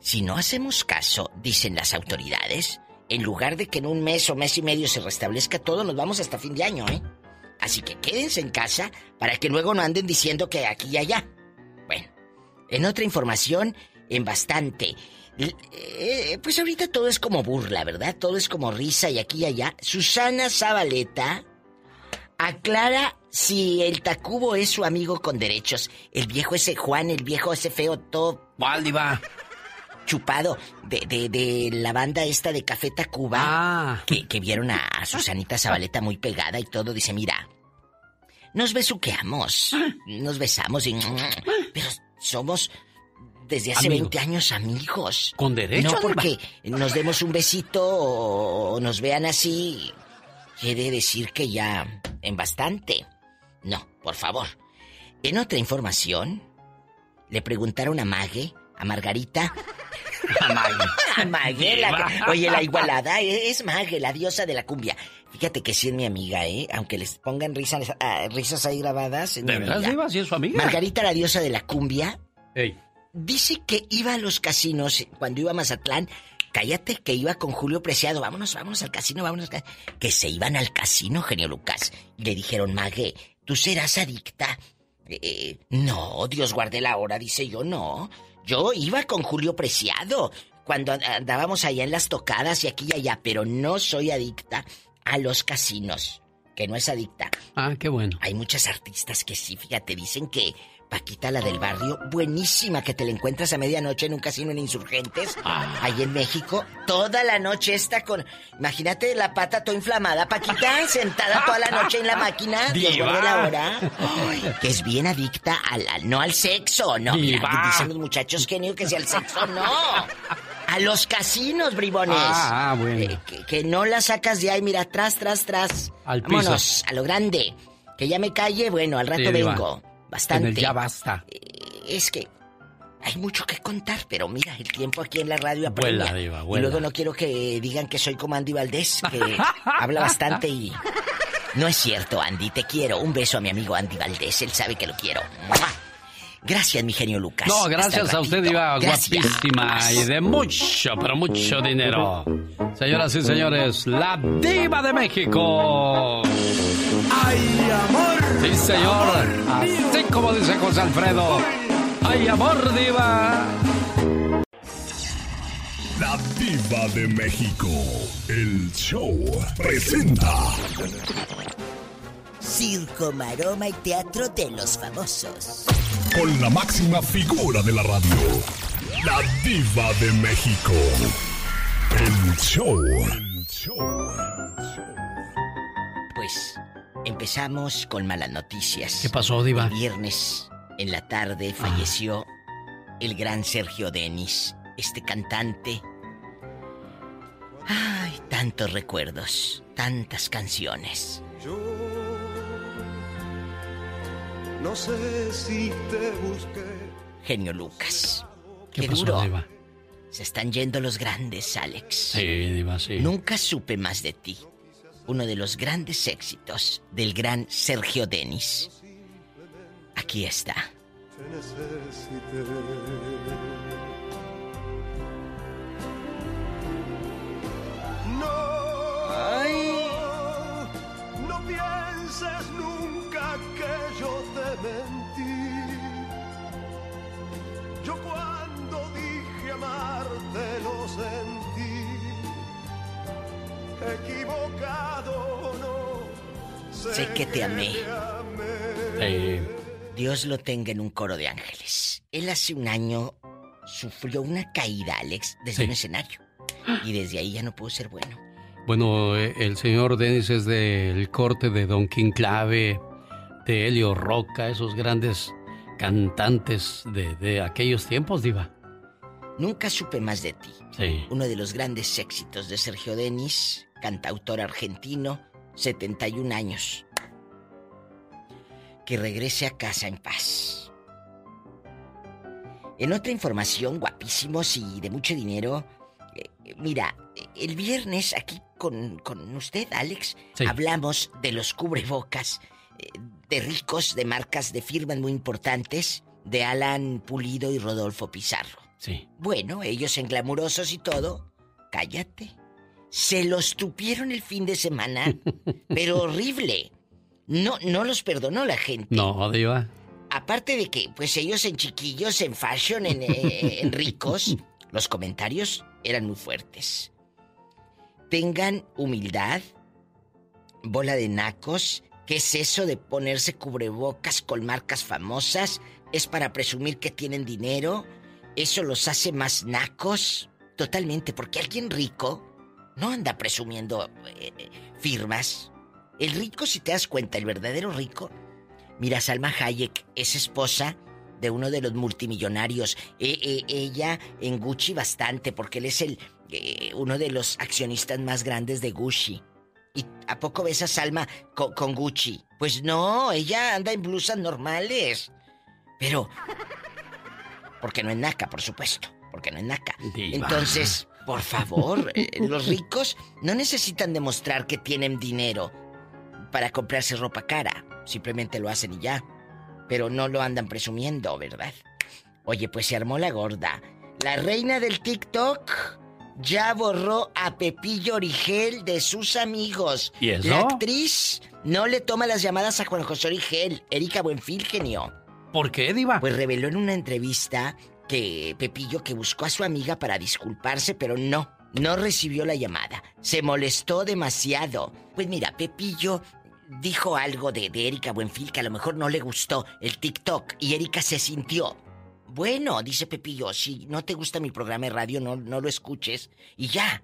Si no hacemos caso, dicen las autoridades, en lugar de que en un mes o mes y medio se restablezca todo, nos vamos hasta fin de año, ¿eh? Así que quédense en casa para que luego no anden diciendo que aquí y allá. Bueno, en otra información, en bastante. Eh, pues ahorita todo es como burla, ¿verdad? Todo es como risa y aquí y allá. Susana Zabaleta aclara si el Tacubo es su amigo con derechos. El viejo ese Juan, el viejo ese feo, todo. ¿Cuál? Chupado de, de, de la banda esta de Café Tacuba. Ah. Que, que vieron a, a Susanita Zabaleta muy pegada y todo. Dice, mira, nos besuqueamos, nos besamos y... Pero somos desde hace Amigos. 20 años amigos. Con derecho, No porque nos demos un besito o, o nos vean así, quiere decir que ya en bastante. No, por favor. En otra información, le preguntaron a Mague, a Margarita. A Mague. A Mague, la- oye, la igualada eh, es Mague, la diosa de la cumbia. Fíjate que sí es mi amiga, ¿eh? Aunque les pongan risas, ah, risas ahí grabadas. Es mi ¿De amiga. Diva? ¿Sí es su amiga? Margarita, la diosa de la cumbia, Ey. Dice que iba a los casinos cuando iba a Mazatlán. Cállate, que iba con Julio Preciado. Vámonos, vámonos al casino, vámonos. al ca-". Que se iban al casino, genio Lucas. Y le dijeron, Mague, ¿tú serás adicta? "Eh, no, Dios guarde la hora, dice yo, no. Yo iba con Julio Preciado cuando andábamos allá en las tocadas y aquí y allá, pero no soy adicta a los casinos. Que no es adicta. Ah, qué bueno. Hay muchas artistas que sí, fíjate, dicen que Paquita, la del barrio, buenísima, que te la encuentras a medianoche en un casino en Insurgentes, ahí en México, toda la noche está con... Imagínate la pata toda inflamada, Paquita, sentada toda la noche en la máquina, Dios guarde la hora, Ay, que es bien adicta al, al- no al sexo, no, mira, dicen los muchachos genio que sea al sexo, no. A los casinos, bribones. Ah, ah, bueno. Eh, que, que no la sacas de ahí, mira, tras, tras, tras. Al piso. Vámonos, a lo grande. Que ya me calle, bueno, al rato Sí, Diva. En Bastante. el ya basta. Es que hay mucho que contar, pero mira, el tiempo aquí en la radio apremia. Vuela, Diva, Y luego no quiero que digan que soy como Andy Valdés, que habla bastante y... No es cierto, Andy, te quiero. Un beso a mi amigo Andy Valdés, él sabe que lo quiero. ¡Mua! Gracias, mi genio Lucas. No, gracias a usted, Gracias. guapísima y de mucho, pero mucho dinero. Señoras y señores, la Diva de México. ¡Ay, amor! Sí, señor. Así como dice José Alfredo. ¡Ay, amor, Diva! La diva de México. El show presenta. Circo, maroma y teatro de los famosos. Con la máxima figura de la radio. La diva de México. El show. El show. Empezamos con malas noticias. ¿Qué pasó, Diva? El viernes en la tarde falleció el gran Sergio Denis, este cantante. Ay, tantos recuerdos, tantas canciones. No sé si te busqué. Genio Lucas. ¿Qué Qué pasó, duro. Diva? Se están yendo los grandes, Alex. Sí, Diva, sí. Nunca supe más de ti uno de los grandes éxitos del gran Sergio Denis. Aquí está. No, Ay. no pienses nunca que yo te mentí. Yo cuando dije amarte los sentí equivocado no Sé que te amé. Dios lo tenga en un coro de ángeles. Él hace un año sufrió una caída, Alex, desde Sí. un escenario. Y desde ahí ya no pudo ser bueno. Bueno, eh, el señor Dennis es del corte de Don King Clave, de Helio Roca, esos grandes cantantes de, de aquellos tiempos, Diva. Nunca supe más de ti. Sí. Uno de los grandes éxitos de Sergio Denis, cantautor argentino, 71 años. Que regrese a casa en paz. En otra información, guapísimos y de mucho dinero, eh, mira, el viernes aquí con, con usted, Alex, Sí. hablamos de los cubrebocas eh, de ricos, de marcas, de firmas muy importantes, de Alan Pulido y Rodolfo Pizarro. Sí. Bueno, ellos en glamurosos y todo, cállate. Se los tupieron el fin de semana, pero horrible. No, no los perdonó la gente. No, Diva. Aparte de que, pues ellos en chiquillos, en fashion, en, eh, en ricos, los comentarios eran muy fuertes. Tengan humildad, bola de nacos. ¿Qué es eso de ponerse cubrebocas con marcas famosas? ¿Es para presumir que tienen dinero? ¿Eso los hace más nacos? Totalmente, porque alguien rico no anda presumiendo eh, firmas. El rico, si te das cuenta, el verdadero rico, Mira, Salma Hayek es esposa de uno de los multimillonarios. E- e- ella en Gucci bastante, porque él es el eh, uno de los accionistas más grandes de Gucci. ¿Y a poco ves a Salma co- con, Gucci? Pues no, ella anda en blusas normales. Pero... Porque no es naca, por supuesto. Porque no es naca. Diva. Entonces, por favor, eh, los ricos no necesitan demostrar que tienen dinero para comprarse ropa cara. Simplemente lo hacen y ya. Pero no lo andan presumiendo, ¿verdad? Oye, pues se armó la gorda. La reina del TikTok ya borró a Pepillo Origel de sus amigos. ¿Y eso? La actriz no le toma las llamadas a Juan José Origel, Erika Buenfil, genio. ¿Por qué, Diva? Pues reveló en una entrevista que Pepillo que buscó a su amiga para disculparse, pero no, no recibió la llamada. Se molestó demasiado. Pues mira, Pepillo dijo algo de, de Erika Buenfil que a lo mejor no le gustó el TikTok y Erika se sintió. Bueno, dice Pepillo, si no te gusta mi programa de radio, no, no lo escuches y ya.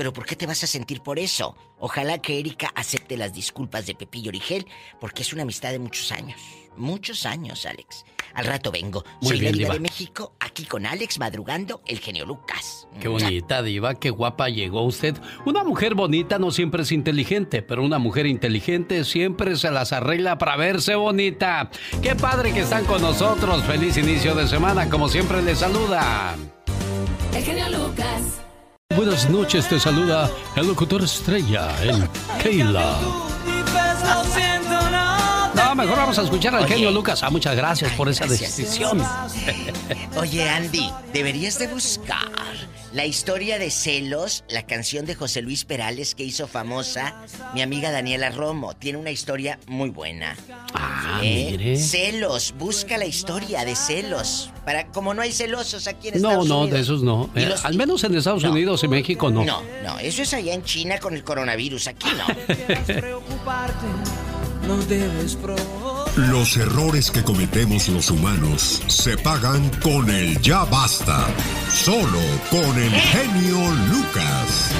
Pero ¿por qué te vas a sentir por eso? Ojalá que Erika acepte las disculpas de Pepillo Origel, porque es una amistad de muchos años. Muchos años, Alex. Al rato vengo. Muy Soy bien, la diva Diva. de México, aquí con Alex madrugando, el genio Lucas. Qué bonita, Diva, qué guapa llegó usted. Una mujer bonita no siempre es inteligente, pero una mujer inteligente siempre se las arregla para verse bonita. Qué padre que están con nosotros. Feliz inicio de semana, como siempre les saluda. El genio Lucas. Buenas noches, te saluda el locutor estrella, el Keila. No, mejor vamos a escuchar al Oye. genio Lucas. Ah, muchas gracias por esa gracias. decisión. Oye, Andy, deberías de buscar la historia de Celos, la canción de José Luis Perales que hizo famosa mi amiga Daniela Romo. Tiene una historia muy buena. Ah, ¿Eh? mire. Celos, busca la historia de Celos. Para, como no hay celosos aquí en No, Estados no, Unidos. de esos no. Eh, los- al menos en Estados Unidos y México no. No, no, eso es allá en China con el coronavirus, aquí no. No debes Los errores que cometemos los humanos se pagan con el ya basta. Solo con el genio Lucas.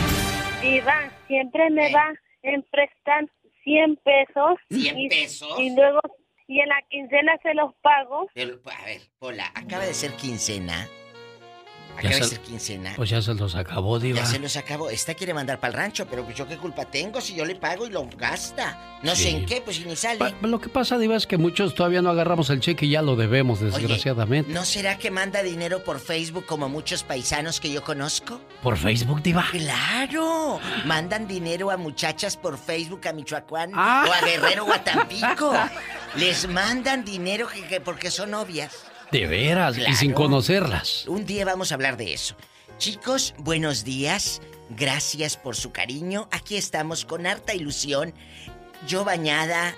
Diva, siempre me va en prestar 100 pesos. 100 y, pesos. Y luego, y en la quincena se los pago. Pero, a ver, hola, acaba de ser quincena. Ya Acaba de se- ser quincena. Pues ya se los acabó, Diva. Ya se los acabó. Esta quiere mandar para el rancho, pero pues yo qué culpa tengo si yo le pago y lo gasta. No sé en qué, pues si ni sale. Pa- Lo que pasa, Diva, es que muchos todavía no agarramos el cheque y ya lo debemos, Oye, desgraciadamente. ¿No será que manda dinero por Facebook como muchos paisanos que yo conozco? ¿Por Facebook, Diva? ¡Claro! Mandan dinero a muchachas por Facebook a Michoacán Ah. o a Guerrero o a Tampico. Les mandan dinero que- que porque son novias. De veras, y sin conocerlas. Un día vamos a hablar de eso. Chicos, buenos días. Gracias por su cariño. Aquí estamos con harta ilusión. Yo bañada,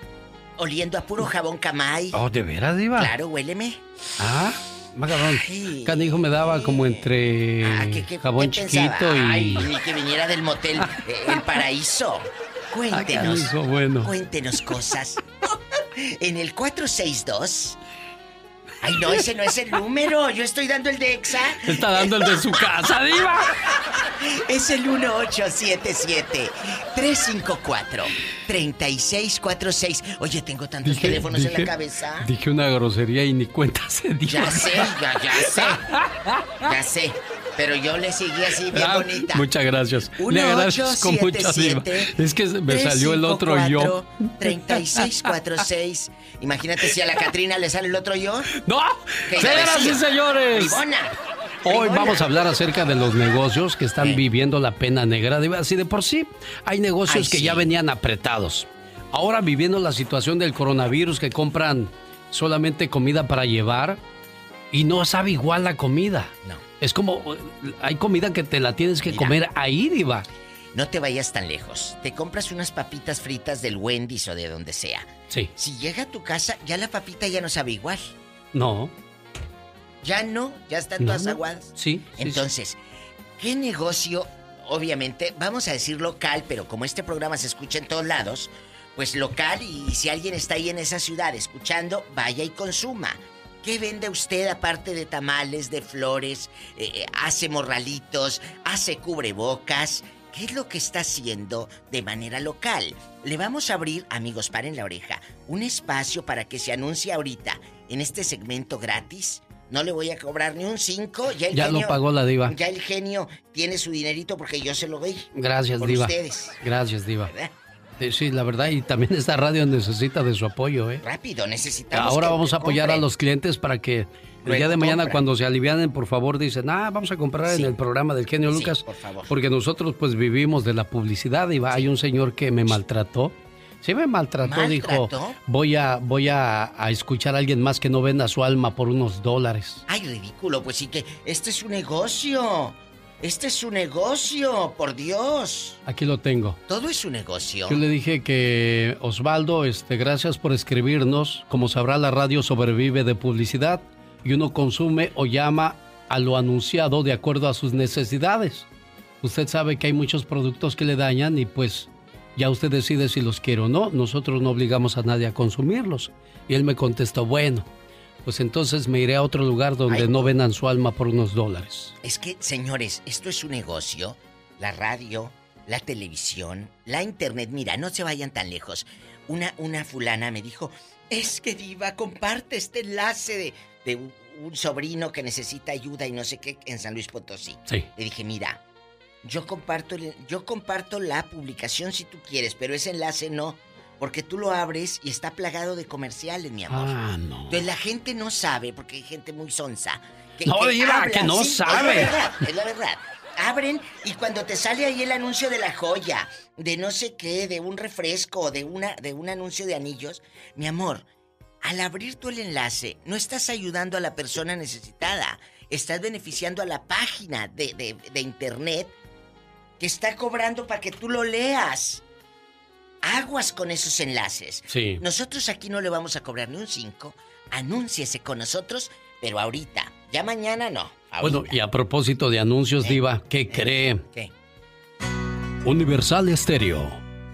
oliendo a puro jabón camay. Oh, ¿de veras, Diva? Claro, huéleme. Ah, Macarrón. Canijo me daba como entre Ah, jabón chiquito y... Ay, ni que viniera del motel eh, El Paraíso. Cuéntenos. Ah, canijo, bueno. Cuéntenos cosas. En el 462. Ay, no, ese no es el número. Yo estoy dando el de Exa. Está dando el de su casa, diva. Es el 1877-354-3646. Oye, tengo tantos teléfonos en la cabeza. Dije una grosería y ni cuenta se dio. Ya sé, ya, ya sé. Ya sé. Pero yo le seguí así bien Ah, bonita. Muchas gracias. Le agradezco Diva. 1877 Es que me salió el otro yo. 3646. Imagínate si a la Catrina le sale el otro yo. ¡No! ¿Qué Señoras y señores. Bribona. Hoy vamos a hablar acerca de los negocios que están viviendo la pena negra. Así de por sí, hay negocios Ay, que sí. ya venían apretados. Ahora viviendo la situación del coronavirus que compran solamente comida para llevar y no sabe igual la comida. No. Es como, hay comida que te la tienes que comer ahí, Diva. No te vayas tan lejos. Te compras unas papitas fritas del Wendy's o de donde sea. Sí. Si llega a tu casa, ya la papita ya no sabe igual. No. Ya no, ya están No, todas aguadas. Sí. sí, sí. Entonces, ¿qué negocio? Obviamente, vamos a decir local, pero como este programa se escucha en todos lados, pues local y si alguien está ahí en esa ciudad escuchando, vaya y consuma. ¿Qué vende usted aparte de tamales, de flores, eh, hace morralitos, hace cubrebocas? ¿Qué es lo que está haciendo de manera local? Le vamos a abrir, amigos, paren la oreja, un espacio para que se anuncie ahorita en este segmento gratis. No le voy a cobrar ni un 5. Ya, el Ya lo genio- pagó la diva. Ya el genio tiene su dinerito porque yo se lo doy. Gracias, por Diva. ustedes. Gracias, Diva. ¿verdad? Sí, la verdad, y también esta radio necesita de su apoyo, ¿eh? Rápido, necesitamos. Ahora que vamos a apoyar a los clientes para que el día de mañana cuando se alivianen, por favor, dicen, ah, vamos a comprar Sí. en el programa del genio Sí, Lucas. por favor. Porque nosotros pues vivimos de la publicidad y va, hay un señor que me maltrató. Sí me maltrató, dijo, voy a, voy a, a escuchar a alguien más que no venda su alma por unos dólares. Ay, ridículo, pues sí que este es un negocio. Este es un negocio, por Dios. Aquí lo tengo. Todo es un negocio. Yo le dije que Osvaldo, este, gracias por escribirnos. Como sabrá, la radio sobrevive de publicidad y uno consume o llama a lo anunciado de acuerdo a sus necesidades. Usted sabe que hay muchos productos que le dañan y pues ya usted decide si los quiere o no. Nosotros no obligamos a nadie a consumirlos. Y él me contestó, bueno, pues entonces me iré a otro lugar donde Ay. no vendan su alma por unos dólares. Es que, señores, esto es un negocio. La radio, la televisión, la internet. Mira, no se vayan tan lejos. Una, una fulana me dijo, es que diva, comparte este enlace de, de un, un sobrino que necesita ayuda y no sé qué en San Luis Potosí. Sí. Le dije, mira, yo comparto, yo comparto la publicación si tú quieres, pero ese enlace no. Porque tú lo abres y está plagado de comerciales, mi amor. Ah, no. Entonces la gente no sabe, porque hay gente muy sonsa. No, Diva, que no sí, sabe. Es la verdad, es la verdad. Abren y cuando te sale ahí el anuncio de la joya, de no sé qué, de un refresco, de una, de un anuncio de anillos, mi amor, al abrir tú el enlace, no estás ayudando a la persona necesitada, estás beneficiando a la página de, de- de internet que está cobrando para que tú lo leas. Aguas con esos enlaces. Sí. Nosotros aquí no le vamos a cobrar ni un 5. Anúnciese con nosotros, pero ahorita. Ya mañana no. Bueno, y a propósito de anuncios, Diva, ¿qué cree? ¿Qué? Universal Estéreo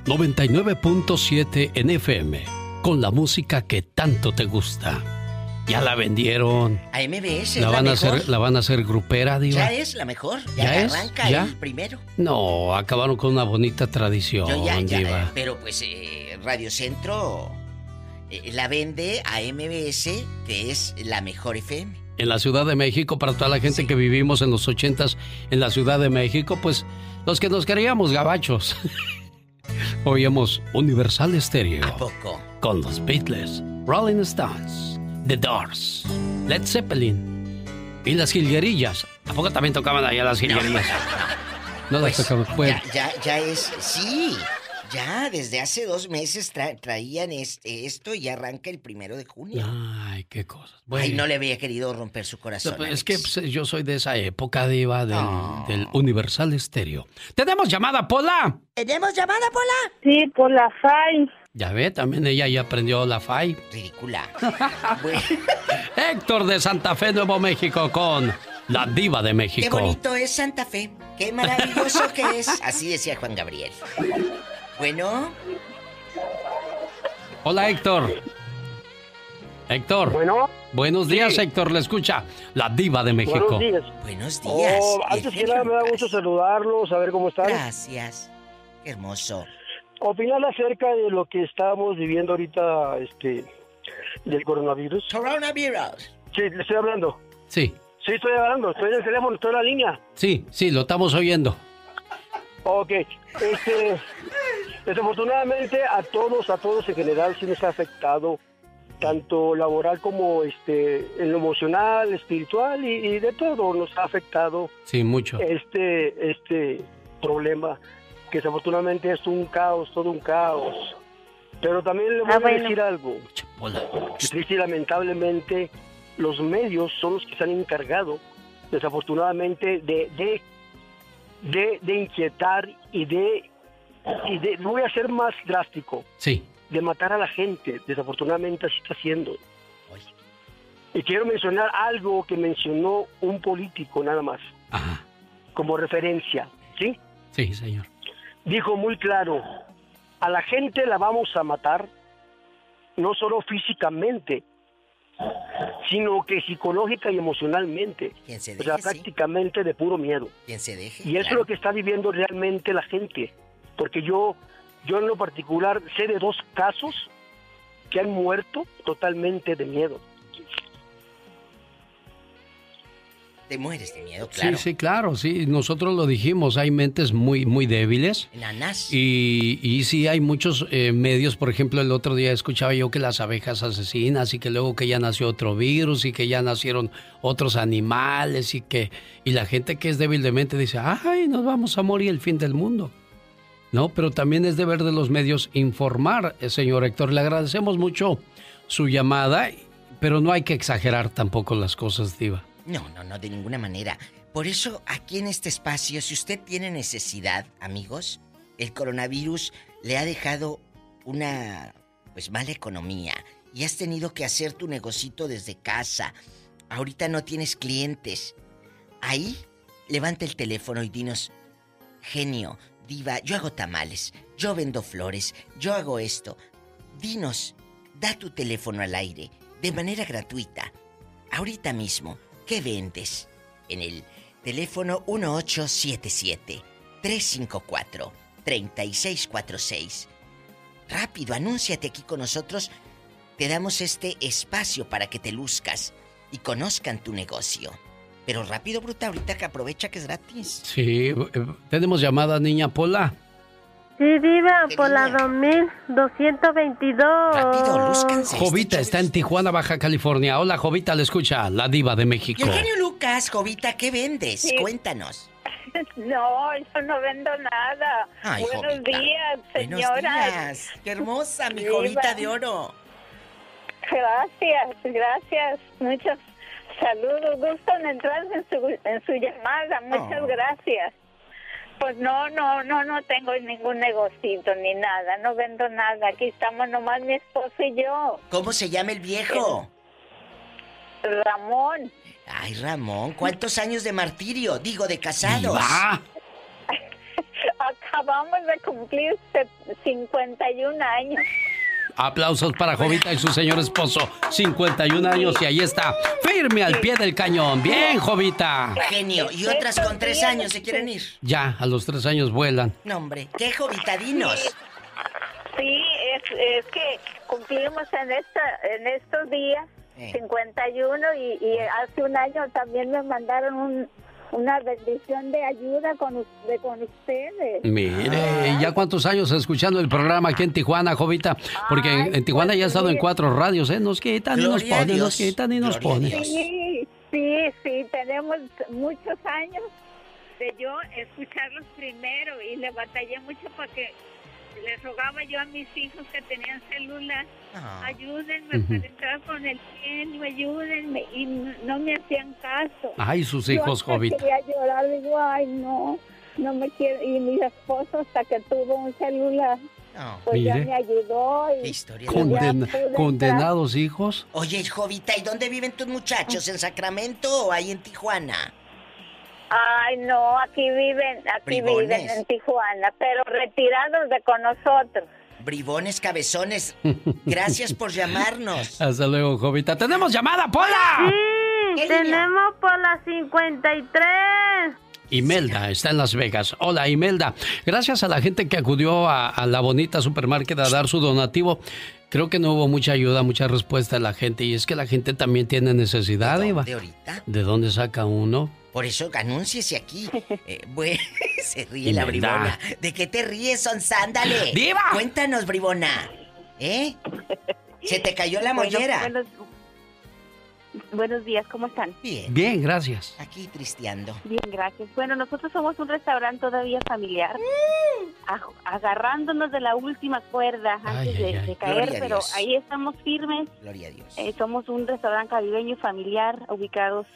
99.7 en FM, con la música que tanto te gusta. Ya la vendieron. A MBS La van la a hacer, la van a hacer grupera, Diva. Ya es la mejor. Ya, ¿Ya es? arranca ¿Ya? el primero. No, acabaron con una bonita tradición, Yo ya, Diva. pero pues eh, Radio Centro eh, la vende a MBS, que es la mejor FM. En la Ciudad de México, para toda la gente que vivimos en los ochentas en la Ciudad de México, pues los que nos creíamos gabachos. Oíamos Universal Estéreo. ¿A poco? Con los Beatles, Rolling Stones, The Doors, Led Zeppelin y las jilguerillas. ¿A poco también tocaban allá las jilguerillas? No, las Pues, tocaban. Pues, Ya, ya, ya es. Sí. Ya desde hace dos meses tra- traían este, esto y arranca el primero de junio. Ay, qué cosas. Ay, Bueno. no le había querido romper su corazón. No, pues, es que pues, yo soy de esa época, Diva, del, del Universal Estéreo. ¡Tenemos llamada, Pola! ¿Tenemos llamada, Pola? Sí, por la FAI. Ya ve, también ella ya aprendió la FAI. Ridícula. Héctor de Santa Fe, Nuevo México, con la diva de México. Qué bonito es Santa Fe. Qué maravilloso que es. Así decía Juan Gabriel. Bueno. Hola, Héctor. Héctor. Bueno. Buenos días, Héctor. Le escucha la diva de México. Buenos días. Buenos días. Oh, antes que nada, me da gusto saludarlos, saber cómo están. Gracias. Qué hermoso. Opinar acerca de lo que estamos viviendo ahorita, este, del coronavirus. Coronavirus. Sí, le estoy hablando. Sí. Sí, estoy hablando. Estoy en el teléfono, estoy en la línea. Sí, sí, lo estamos oyendo. Ok. Este, desafortunadamente a todos, a todos en general sí nos ha afectado tanto laboral como este en lo emocional, espiritual y, y de todo nos ha afectado Sí, mucho. este este problema que desafortunadamente es un caos, todo un caos. Pero también le voy Ah, a bueno. decir algo. Triste y lamentablemente los medios son los que se han encargado, desafortunadamente, de, de, de, de inquietar y de, y de, voy a ser más drástico, Sí. de matar a la gente. Desafortunadamente así está haciendo. Y quiero mencionar algo que mencionó un político nada más, como referencia, ¿sí? Sí, señor. Dijo muy claro, a la gente la vamos a matar, no solo físicamente, sino que psicológica y emocionalmente. Quien se o sea, sí. prácticamente de puro miedo. Quien se deje. Y eso es lo que está viviendo realmente la gente. Porque yo, yo en lo particular sé de dos casos que han muerto totalmente de miedo. Te mueres de miedo, claro. Sí, sí, claro, sí. Nosotros lo dijimos, hay mentes muy, muy débiles. Nanas. Y, y sí, hay muchos eh, medios, por ejemplo, el otro día escuchaba yo que las abejas asesinas y que luego que ya nació otro virus y que ya nacieron otros animales y que y la gente que es débil de mente dice, ay, nos vamos a morir el fin del mundo. No, pero también es deber de los medios informar, eh, señor Héctor. Le agradecemos mucho su llamada, pero no hay que exagerar tampoco las cosas, Diva. No, no, no, de ninguna manera. Por eso, aquí en este espacio, si usted tiene necesidad, amigos, el coronavirus le ha dejado una, pues, mala economía y has tenido que hacer tu negocito desde casa. Ahorita no tienes clientes. Ahí, levanta el teléfono y dinos, genio, diva, yo hago tamales, yo vendo flores, yo hago esto. Dinos, da tu teléfono al aire, de manera gratuita. Ahorita mismo, ¿qué vendes? En el teléfono 1877-354-3646. Rápido, anúnciate aquí con nosotros. Te damos este espacio para que te luzcas y conozcan tu negocio. Pero rápido, bruta, ahorita que aprovecha que es gratis. Sí, eh, tenemos llamada niña Pola. Sí, Diva, por la 2222. Jovita está en Tijuana, Baja California. Hola, Jovita, le escucha la diva de México. el genio Lucas, Jovita, ¿qué vendes? Sí. Cuéntanos. No, yo no vendo nada. Ay, Buenos Jovita. días, Buenos señora. días. Qué hermosa, mi Diva. Jovita de oro. Gracias, gracias. Muchos saludos. Gustan entrar en su, en su llamada. Muchas Oh. gracias. Pues no, no, no, no tengo ningún negocito ni nada. No vendo nada. Aquí estamos nomás mi esposo y yo. ¿Cómo se llama el viejo? Ramón. Ay, Ramón, ¿cuántos años de martirio? Digo, de casados. Acabamos de cumplir se- 51 años. Aplausos para Jovita y su señor esposo. 51 años y ahí está, firme al pie del cañón. Bien, Jovita. Genio, y otras con tres años se quieren ir. Ya, a los tres años vuelan. No, hombre, ¿qué Jovita? Dinos. Sí, es, es que cumplimos en esta en estos días Eh. 51 y, y hace un año también me mandaron un- una bendición de ayuda con, de, con ustedes. Mire, ¿ya cuántos años escuchando el programa aquí en Tijuana, Jovita? Porque en, en Tijuana ya ha estado en cuatro radios, ¿eh? Nos quitan y nos ponen, nos quitan y nos ponen. Sí, sí, sí, tenemos muchos años de yo escucharlos primero y le batallé mucho porque les rogaba yo a mis hijos que tenían celular, Ah. ayúdenme Ujú. para entrar con el genio, ayúdenme, y no, me hacían caso. Ay, sus Yo hijos, hasta Jovita. quería llorar, digo, ay, no, no me quiero, y mi esposo hasta que tuvo un celular, pues ya me ayudó. Y, historia. y ya Conden- pude entrar. condenados hijos. Oye, Jovita, ¿y dónde viven tus muchachos? ¿En Sacramento o ahí en Tijuana? Ay, no, aquí viven, aquí Bribones. viven en Tijuana, pero retirados de con nosotros. Bribones, cabezones, gracias por llamarnos. Hasta luego, Jovita. ¡Tenemos llamada, Pola! Sí, tenemos por la 53. Imelda está en Las Vegas. Hola, Imelda. Gracias a la gente que acudió a, a la bonita supermarket a dar su donativo. Creo que no hubo mucha ayuda, mucha respuesta de la gente. Y es que la gente también tiene necesidad. ¿De ahorita? ¿De dónde saca uno? Por eso, anúnciese aquí. Eh, bueno, se ríe la bribona. ¿De qué te ríes, son sándale? ¡Diva! Cuéntanos, bribona. ¿Eh? ¿Se te cayó la Bueno, mollera? buenos, buenos días, ¿cómo están? Bien. Bien, gracias. Aquí tristeando. Bien, gracias. Bueno, nosotros somos un restaurante todavía familiar, aj- agarrándonos de la última cuerda antes Ay, de, ay, ay. de caer, pero ahí estamos firmes. Gloria a Dios. Eh, somos un restaurante caribeño y familiar ubicados,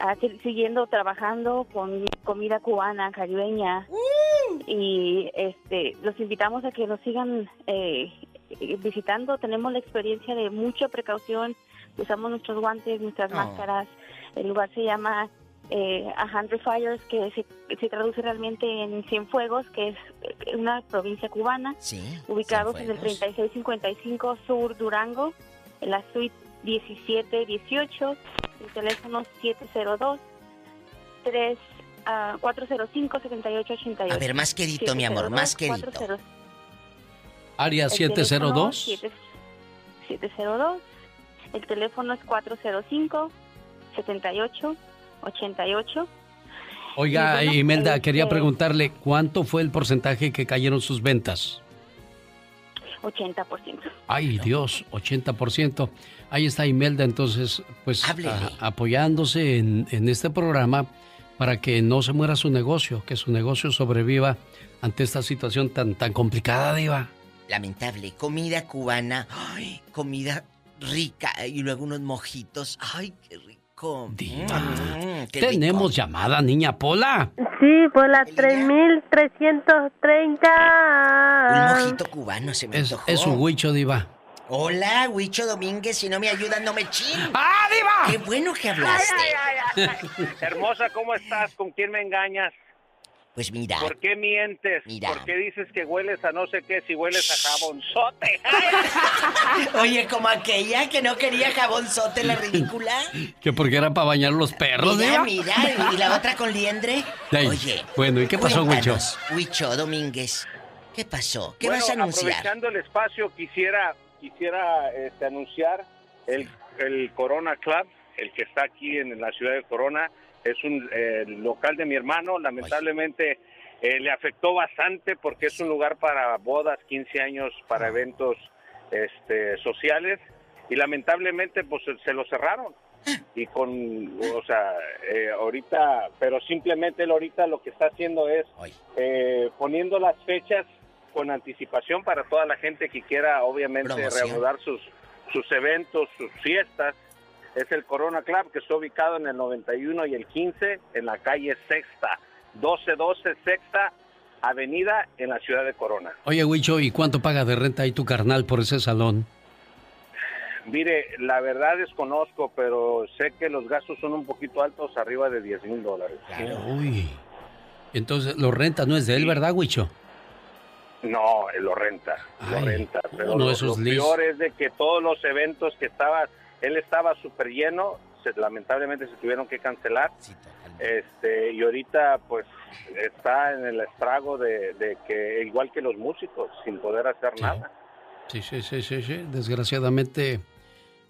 ah, si- siguiendo trabajando con comida cubana, caribeña. Y este, los invitamos a que nos sigan eh, visitando. Tenemos la experiencia de mucha precaución. Usamos nuestros guantes, nuestras Oh. máscaras. El lugar se llama eh, A Hundred Fires, que se, se traduce realmente en Cienfuegos, que es eh, una provincia cubana Sí. ubicados en el Cienfuegos. 3655 Sur Durango, en la suite 1718, el teléfono 702 3 ah, 405 7888. A ver, más quedito, mi amor, más quedito. 402. Área El teléfono 702. 7- 702. El teléfono es 405 78 88. Oiga, Y bueno, Imelda, quería este- preguntarle cuánto fue el porcentaje que cayeron sus ventas. 80%. Ay, Dios, 80%. Ahí está Imelda, entonces, pues a- apoyándose en, en este programa para que no se muera su negocio, que su negocio sobreviva ante esta situación tan, tan complicada, Diva. Lamentable. Comida cubana. Ay, comida rica. Y luego unos mojitos. Ay, qué rico. Mm, qué rico. Tenemos llamada, niña Pola. Sí, por la Un 3330. mojito cubano se me Es, antojó. es un huicho, Diva. Hola, Huicho Domínguez. Si no me ayudan, no me chin. ¡Ah, Diva! Qué bueno que hablaste. Hermosa, ¿cómo estás? ¿Con quién me engañas? Pues mira. ¿Por qué mientes? Mira. ¿Por qué dices que hueles a no sé qué si hueles a jabonzote? Oye, como aquella que no quería jabonzote, la ridícula. Que porque era para bañar los perros, Mira, Diva. mira, y la otra con liendre. Ay, Oye, Bueno, ¿y qué pasó, Huicho? Huicho Domínguez. ¿Qué pasó? ¿Qué Bueno, vas a anunciar? aprovechando el espacio, quisiera quisiera este, anunciar el, el Corona Club, el que está aquí en la ciudad de Corona. Es un eh, local de mi hermano. Lamentablemente eh, le afectó bastante porque es un lugar para bodas, 15 años, para eventos este, sociales. Y lamentablemente pues se- se lo cerraron. Y con, o sea, eh, ahorita, pero simplemente él ahorita lo que está haciendo es eh, poniendo las fechas con anticipación para toda la gente que quiera, obviamente, Promoción. reanudar sus, sus eventos, sus fiestas. Es el Corona Club, que está ubicado en el 91 y el 15, en la calle Sexta, 1212 Sexta Avenida, en la ciudad de Corona. Oye, Huicho, ¿y cuánto paga de renta ahí tu carnal por ese salón? Mire, la verdad desconozco, pero sé que los gastos son un poquito altos, arriba de 10 mil dólares. Uy. Entonces, lo renta no es de él, ¿verdad, Huicho? No, él lo renta, lo renta. Pero uno de lo, peor es de que todos los eventos que estaba, él estaba súper lleno, se- lamentablemente se tuvieron que cancelar. este Y ahorita pues está en el estrago de, de que, igual que los músicos, sin poder hacer nada. Sí, sí, sí, sí, sí. Desgraciadamente,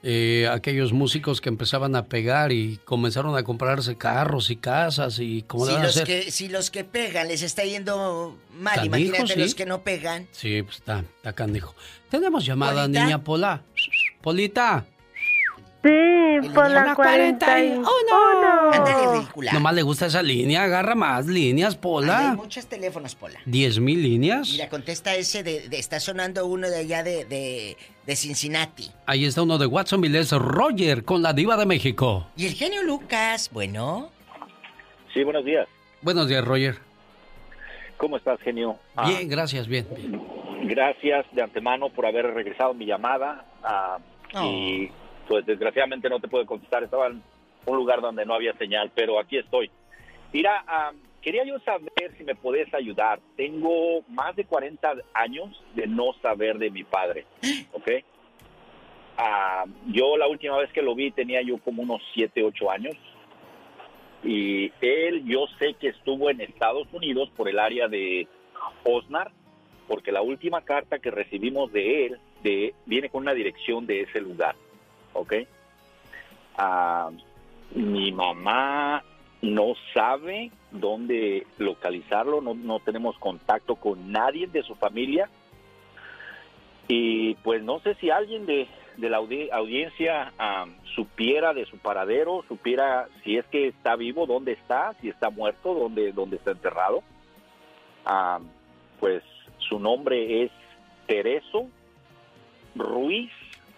eh, aquellos músicos que empezaban a pegar y comenzaron a comprarse carros y casas y cómo le Si van a los, hacer. que, si los que pegan les está yendo mal, imagínate sí. los que no pegan. Sí, pues está, está canijo. Tenemos llamada, ¿Polita? niña Pola. Polita. Sí, por la 41. Nomás le gusta esa línea, agarra más líneas, Hay Pola. muchos teléfonos, Pola. ¿Diez mil líneas? Mira, contesta ese de, de- está sonando uno de allá de, de, de Cincinnati. Ahí está uno de Watsonville, es Roger con la diva de México. Y el genio Lucas, bueno. Sí, buenos días. Buenos días, Roger. ¿Cómo estás, genio? Ah, Bien, gracias, bien. bien. gracias de antemano por haber regresado mi llamada. ah, Y pues desgraciadamente no te puedo contestar. Estaba en un lugar donde no había señal, pero aquí estoy. Mira, ah, quería yo saber si me puedes ayudar. Tengo más de 40 años de no saber de mi padre, ¿ok? Yo la última vez que lo vi tenía yo como unos 7, 8 años. Y él, yo sé que estuvo en Estados Unidos por el área de Osnar, porque la última carta que recibimos de él de, viene con una dirección de ese lugar, ¿ok? Ah, mi mamá no sabe dónde localizarlo, no, tenemos contacto con nadie de su familia y pues no sé si alguien de, la audi- audiencia supiera de su paradero, supiera si es que está vivo, dónde está, si está muerto, dónde, dónde está enterrado. Pues su nombre es Tereso Ruiz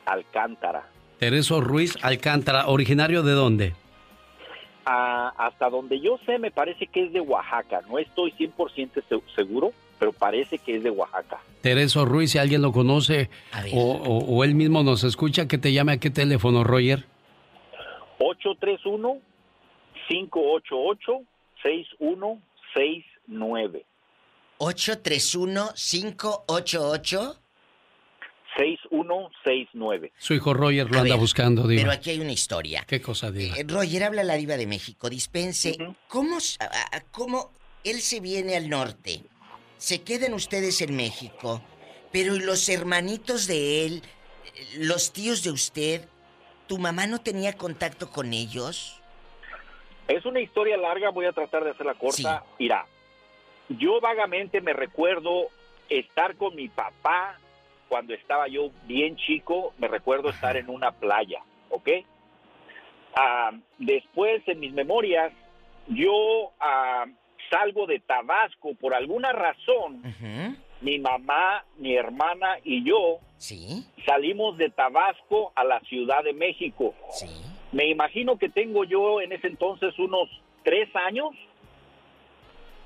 Alcántara. Tereso Ruiz Alcántara, originario de dónde? Ah, hasta donde yo sé, me parece que es de Oaxaca. No estoy 100% se- seguro, pero parece que es de Oaxaca. Tereso Ruiz, si alguien lo conoce o, o- o él mismo nos escucha, que te llame a qué teléfono, Roger. 831-588-6169. 831-588. 6169. Su hijo Roger lo A anda ver, buscando, Diva. Pero aquí hay una historia. ¿Qué cosa, Diva? Eh, Roger habla la diva de México. Dispense, ¿cómo, s- a- a- ¿cómo él se viene al norte? Se quedan ustedes en México, pero ¿y los hermanitos de él, los tíos de usted, tu mamá no tenía contacto con ellos? Es una historia larga, voy a tratar de hacerla corta. Mira, yo vagamente me recuerdo estar con mi papá cuando estaba yo bien chico, me recuerdo estar en una playa, ¿ok? Ah, después, en mis memorias, yo ah, salgo de Tabasco por alguna razón. Mi mamá, mi hermana y yo salimos de Tabasco a la Ciudad de México. Me imagino que tengo yo en ese entonces unos tres años.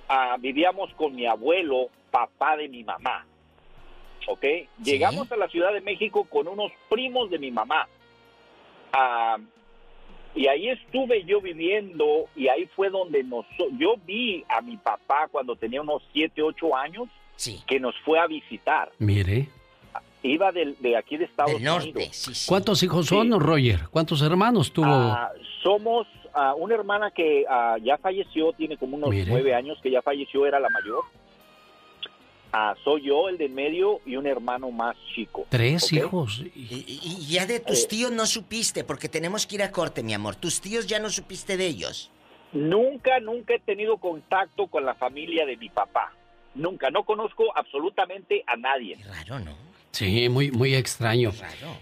Ah, vivíamos con mi abuelo, papá de mi mamá. ¿Ok? Llegamos a la Ciudad de México con unos primos de mi mamá. Ah, y ahí estuve yo viviendo y ahí fue donde nos, yo vi a mi papá cuando tenía unos siete, ocho años que nos fue a visitar. Mire. Iba de, aquí de Estados Unidos. ¿Cuántos hijos son, Roger? ¿Cuántos hermanos tuvo? Ah, somos ah, una hermana que ah, ya falleció, tiene como unos Mire. nueve años que ya falleció, era la mayor. Ah, soy yo, el de en medio, y un hermano más chico. Tres hijos. Y, y ya de tus Eh. tíos no supiste, porque tenemos que ir a corte, mi amor. Tus tíos ya no supiste de ellos. Nunca, nunca he tenido contacto con la familia de mi papá. Nunca, no conozco absolutamente a nadie. Raro, ¿no? Sí, muy, muy extraño.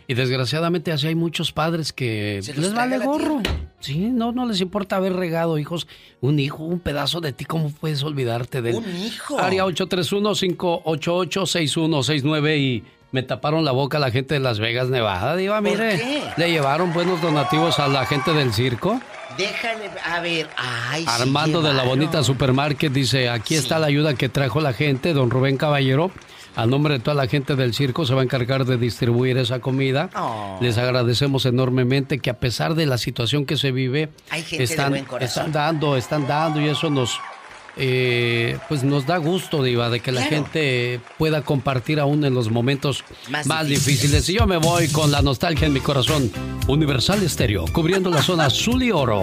Y desgraciadamente así hay muchos padres que Se les vale gorro. Sí, no, no les importa haber regado, hijos. Un hijo, un pedazo de ti, ¿cómo puedes olvidarte de él? Un hijo. Área 831-588-6169 y me taparon la boca la gente de Las Vegas, Nevada. Diva, ¿Por mire, qué? le llevaron buenos donativos a la gente del circo. Déjale, a ver, ay, sí Armando de la. Bonita Supermarket dice, aquí está la ayuda que trajo la gente, don Rubén Caballero. A nombre de toda la gente del circo se va a encargar de distribuir esa comida. Oh. Les agradecemos enormemente que a pesar de la situación que se vive, Hay gente de están, buen corazón. están dando, están dando y eso nos, eh, pues nos da gusto, Diva, de que la gente pueda compartir aún en los momentos Más más, difíciles. difíciles. Y yo me voy con la nostalgia en mi corazón. Universal Estéreo, cubriendo la zona azul y oro,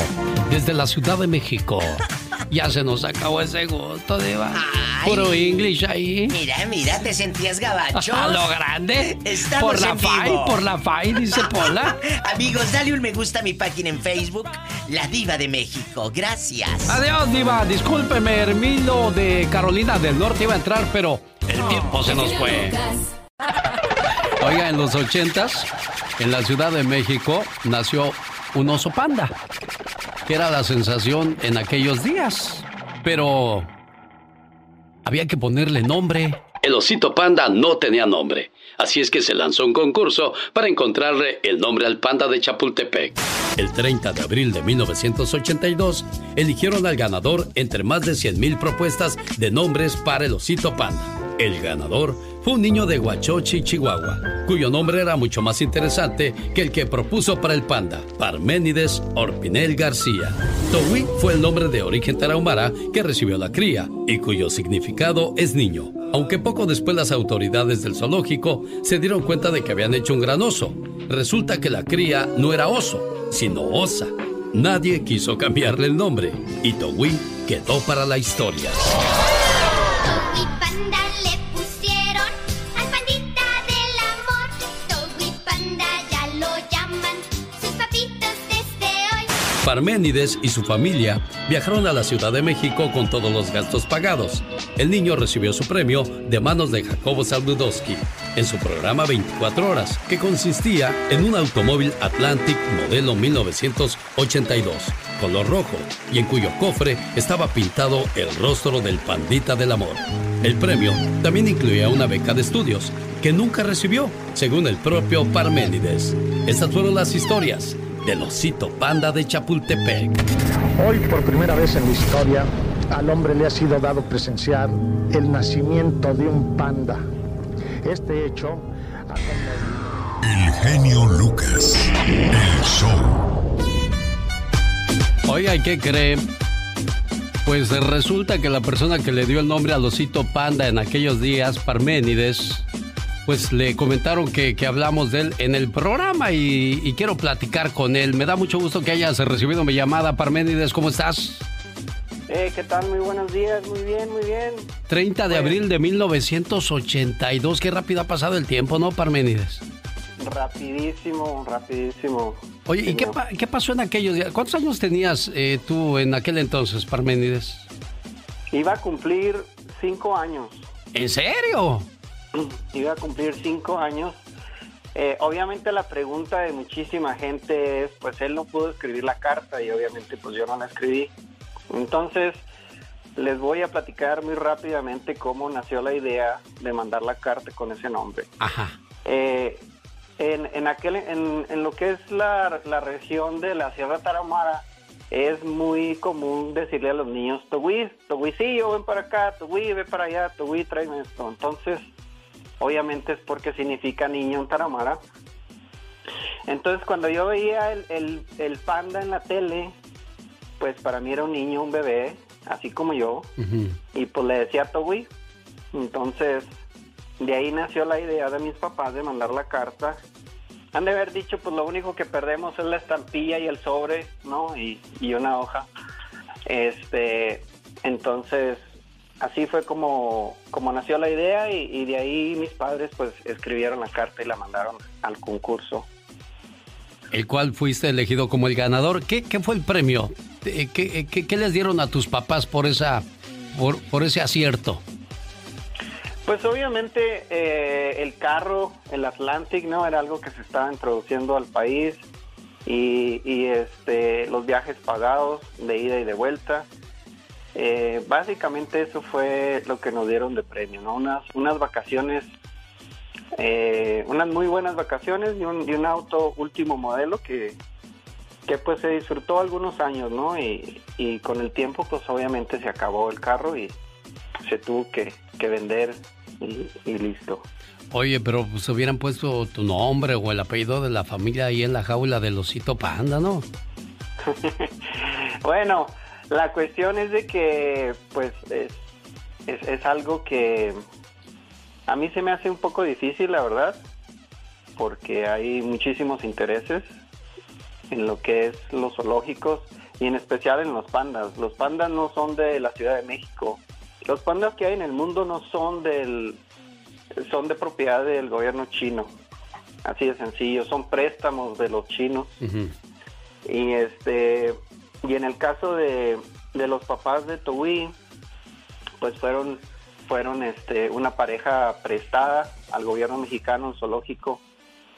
desde la Ciudad de México. Ya se nos acabó ese gusto, Diva. Puro English ahí. Mira, mira, te sentías gabacho. A lo grande. Estamos por la en FAI, vivo. por la FAI, dice Pola. Amigos, dale un me gusta a mi página en Facebook, La Diva de México. Gracias. Adiós, Diva. Discúlpeme, Hermilo de Carolina del Norte iba a entrar, pero el tiempo se nos fue. Oiga, en los ochentas, en la Ciudad de México, nació un oso panda, que era la sensación en aquellos días. Pero había que ponerle nombre. El osito panda no tenía nombre, así es que se lanzó un concurso para encontrarle el nombre al panda de Chapultepec. El 30 de abril de 1982, eligieron al ganador entre más de 100.000 propuestas de nombres para el osito panda. El ganador fue un niño de Huachochi, Chihuahua, cuyo nombre era mucho más interesante que el que propuso para el panda, Parménides Orpinel García. Towi fue el nombre de origen tarahumara que recibió la cría y cuyo significado es niño. Aunque poco después las autoridades del zoológico se dieron cuenta de que habían hecho un gran oso. Resulta que la cría no era oso, sino osa. Nadie quiso cambiarle el nombre y Towi quedó para la historia. Parménides y su familia viajaron a la Ciudad de México con todos los gastos pagados. El niño recibió su premio de manos de Jacobo Saludowski en su programa 24 horas, que consistía en un automóvil Atlantic modelo 1982, color rojo, y en cuyo cofre estaba pintado el rostro del pandita del amor. El premio también incluía una beca de estudios que nunca recibió, según el propio Parménides. Estas fueron las historias del osito panda de Chapultepec. Hoy, por primera vez en la historia, al hombre le ha sido dado presenciar el nacimiento de un panda. Este hecho El genio Lucas. El show. Oiga, ¿y qué cree? Pues resulta que la persona que le dio el nombre al osito panda en aquellos días, Parménides, pues le comentaron que, que hablamos de él en el programa y, y quiero platicar con él. Me da mucho gusto que hayas recibido mi llamada, Parménides. ¿Cómo estás? Eh, ¿Qué tal? Muy buenos días, muy bien, muy bien. 30 de abril de 1982. Qué rápido ha pasado el tiempo, ¿no, Parménides? Rapidísimo, rapidísimo. Oye, ¿y qué, pa- qué pasó en aquellos días? ¿Cuántos años tenías eh, tú en aquel entonces, Parménides? Iba a cumplir cinco años. ¿En serio? Iba a cumplir cinco años. Eh, obviamente la pregunta de muchísima gente es, pues él no pudo escribir la carta y obviamente pues yo no la escribí. Entonces, les voy a platicar muy rápidamente cómo nació la idea de mandar la carta con ese nombre. Ajá. Eh, en, en, aquel, en, en lo que es la, la región de la Sierra Tarahumara, es muy común decirle a los niños, Togui, Toguicillo, ven para acá, Togui, ven para allá, Togui, tráeme esto. Entonces, obviamente es porque significa niño en Tarahumara. Entonces, cuando yo veía el, el, el panda en la tele, pues para mí era un niño, un bebé, así como yo, y pues le decía Togui. Entonces, de ahí nació la idea de mis papás de mandar la carta. Han de haber dicho, pues lo único que perdemos es la estampilla y el sobre, ¿no? Y, y una hoja. Este, entonces, así fue como, como nació la idea y, y de ahí mis padres pues escribieron la carta y la mandaron al concurso. El cual fuiste elegido como el ganador. ¿Qué, qué fue el premio? Eh, ¿Qué, qué, qué les dieron a tus papás por esa por, por ese acierto? Pues obviamente eh, el carro, el Atlantic, ¿no? Era algo que se estaba introduciendo al país y, y, este, los viajes pagados de ida y de vuelta. Eh, básicamente eso fue lo que nos dieron de premio, ¿no? Unas, unas vacaciones, eh, unas muy buenas vacaciones y un, y un auto último modelo que, que pues se disfrutó algunos años, ¿no? Y, y con el tiempo pues obviamente se acabó el carro y se tuvo que, que vender y, y listo. Oye, pero pues hubieran puesto tu nombre o el apellido de la familia ahí en la jaula del osito panda, ¿no? bueno, la cuestión es de que pues es, es, es algo que a mí se me hace un poco difícil, la verdad, porque hay muchísimos intereses en lo que es los zoológicos y en especial en los pandas. Los pandas no son de la Ciudad de México. Los pandas que hay en el mundo no son del son de propiedad del gobierno chino. Así de sencillo, son préstamos de los chinos. Y este y en el caso de, de los papás de Towí, pues fueron fueron este una pareja prestada al gobierno mexicano un zoológico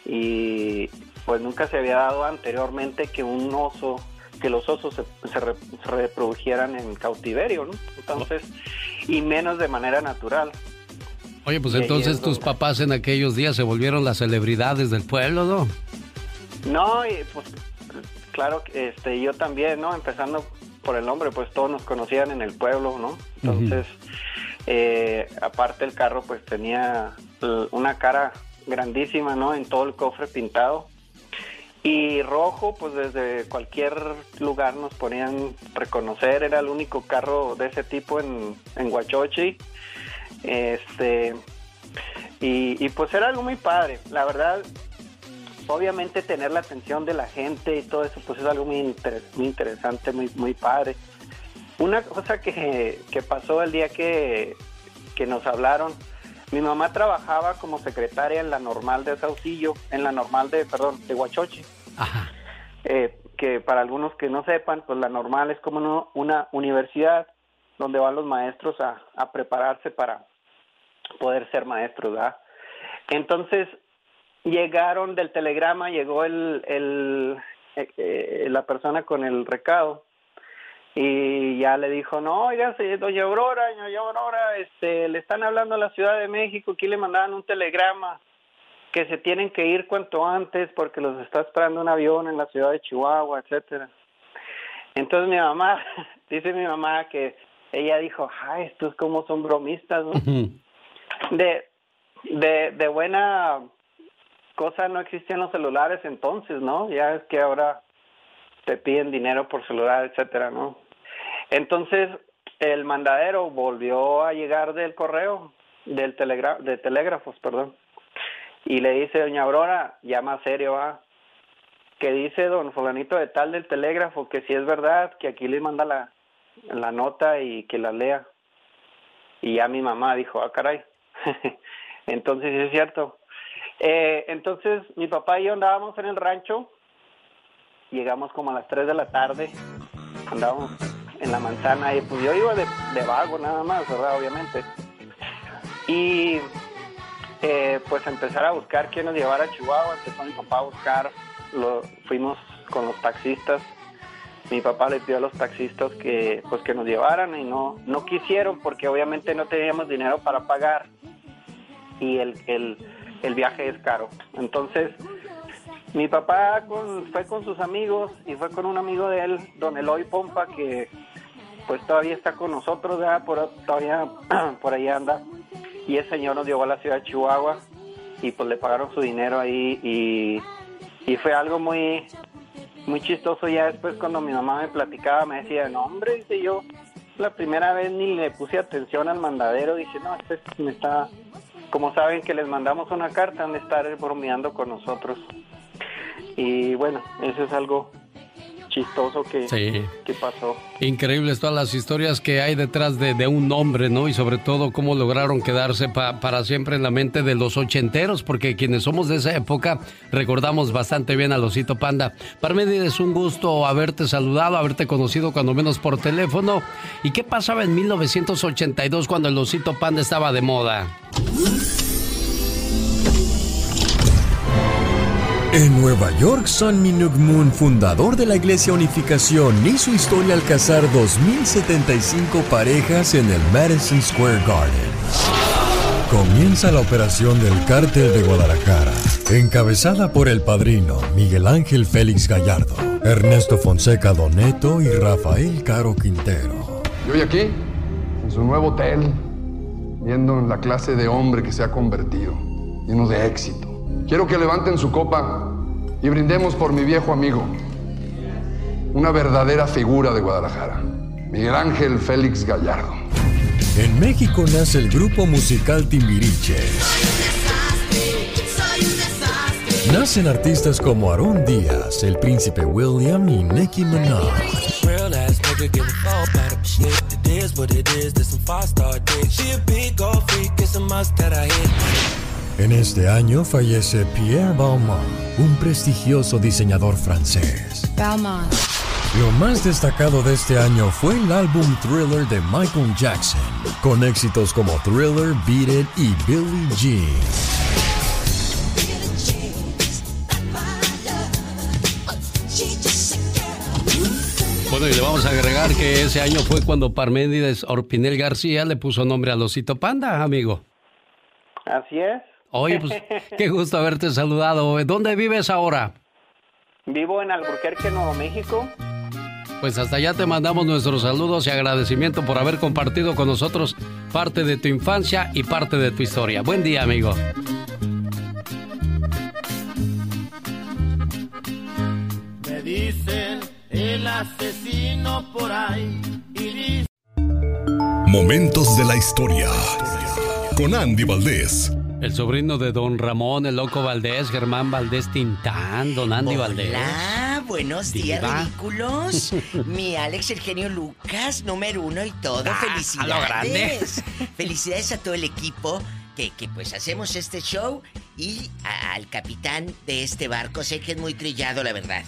y pues nunca se había dado anteriormente que un oso que los osos se, se re- se reprodujeran en cautiverio, ¿no? Entonces, y menos de manera natural. Oye, pues entonces es tus papás en aquellos días se volvieron las celebridades del pueblo, ¿no? No, y pues claro, este, yo también, ¿no? Empezando por el nombre, pues todos nos conocían en el pueblo, ¿no? Entonces, Eh, aparte el carro pues tenía una cara grandísima, ¿no? En todo el cofre pintado. Y rojo, pues desde cualquier lugar nos podían reconocer. Era el único carro de ese tipo en, en Huachochi. Este, y, y pues era algo muy padre. La verdad, obviamente tener la atención de la gente y todo eso, pues es algo muy, inter- muy interesante, muy, muy padre. Una cosa que, que pasó el día que, que nos hablaron, mi mamá trabajaba como secretaria en la normal de Saucillo, en la normal de, perdón, de Huachochi. Eh, que para algunos que no sepan, pues la normal es como una universidad donde van los maestros a, a prepararse para poder ser maestros, ¿verdad? Entonces, llegaron del telegrama, llegó el, el, eh, eh, la persona con el recado y ya le dijo, no, oiga, doña Aurora, doña Aurora, este, le están hablando a la Ciudad de México, aquí le mandaban un telegrama que se tienen que ir cuanto antes porque los está esperando un avión en la ciudad de Chihuahua, etcétera. Entonces mi mamá, dice mi mamá que ella dijo, ay, estos como son bromistas, ¿no? de, de, de buena cosa no existían los celulares entonces, ¿no? Ya es que ahora te piden dinero por celular, etcétera, ¿no? Entonces el mandadero volvió a llegar del correo, del telegra de telégrafos, perdón, y le dice, doña Aurora, más serio, ¿ah? que dice don fulanito de tal del telégrafo que si es verdad, que aquí le manda la, la nota y que la lea. Y ya mi mamá dijo, ah, caray. entonces es cierto. Eh, entonces mi papá y yo andábamos en el rancho, llegamos como a las 3 de la tarde, andábamos en la manzana y pues yo iba de, de vago nada más, ¿verdad? Obviamente. Y eh, pues empezar a buscar quién nos llevara a Chihuahua, empezó mi papá a buscar, fuimos con los taxistas, mi papá le pidió a los taxistas que pues que nos llevaran y no, no quisieron porque obviamente no teníamos dinero para pagar. Y el, el, el viaje es caro. Entonces mi papá con- fue con sus amigos y fue con un amigo de él, don Eloy Pompa, que pues todavía está con nosotros, ¿verdad? Por, todavía por ahí anda. Y el señor nos llevó a la ciudad de Chihuahua y pues le pagaron su dinero ahí y, fue algo muy muy chistoso ya después cuando mi mamá me platicaba me decía, no hombre, yo, la primera vez ni le puse atención al mandadero, dice, no, este me está, como saben que les mandamos una carta, han de estar bromeando con nosotros. Y bueno, eso es algo chistoso que, Sí. que pasó. Increíbles todas las historias que hay detrás de, de un hombre, ¿no? Y sobre todo cómo lograron quedarse pa- para siempre en la mente de los ochenteros, porque quienes somos de esa época recordamos bastante bien a Losito Panda. Parménides, un gusto haberte saludado, haberte conocido cuando menos por teléfono. ¿Y qué pasaba en 1982 cuando el Losito Panda estaba de moda? En Nueva York, Son Minuk Moon, fundador de la Iglesia Unificación, hizo historia al casar 2.075 parejas en el Madison Square Garden. Comienza la operación del Cártel de Guadalajara, encabezada por el padrino Miguel Ángel Félix Gallardo, Ernesto Fonseca Doneto y Rafael Caro Quintero. Y aquí, en su nuevo hotel, viendo en la clase de hombre que se ha convertido, lleno de éxito. Quiero que levanten su copa y brindemos por mi viejo amigo, una verdadera figura de Guadalajara, Miguel Ángel Félix Gallardo. En México nace el grupo musical Timbiriche. Nacen artistas como Aarón Díaz, el príncipe William y Nicki Minaj. En este año fallece Pierre Balmain, un prestigioso diseñador francés. Balmain. Lo más destacado de este año fue el álbum Thriller de Michael Jackson, con éxitos como Thriller, Beat It y Billie Jean. Bueno, y le vamos a agregar que ese año fue cuando Parménides Orpinel García le puso nombre a Losito Panda, amigo. Así es. Oye, pues qué gusto haberte saludado. ¿Dónde vives ahora? Vivo en Alburquerque, Nuevo México. Pues hasta allá te mandamos nuestros saludos y agradecimiento por haber compartido con nosotros parte de tu infancia y parte de tu historia. Buen día, amigo. El asesino por ahí y Momentos de la historia con Andy Valdés. El sobrino de don Ramón, el loco Valdés, Germán Valdés Tintán, don Andy Valdés. Hola, buenos días, Diva. ridículos. Mi Alex, el genio Lucas, número uno y todo. Ah, a lo Felicidades. grande. Felicidades a todo el equipo que, que pues hacemos este show y a- al capitán de este barco. Sé que es muy trillado, la verdad,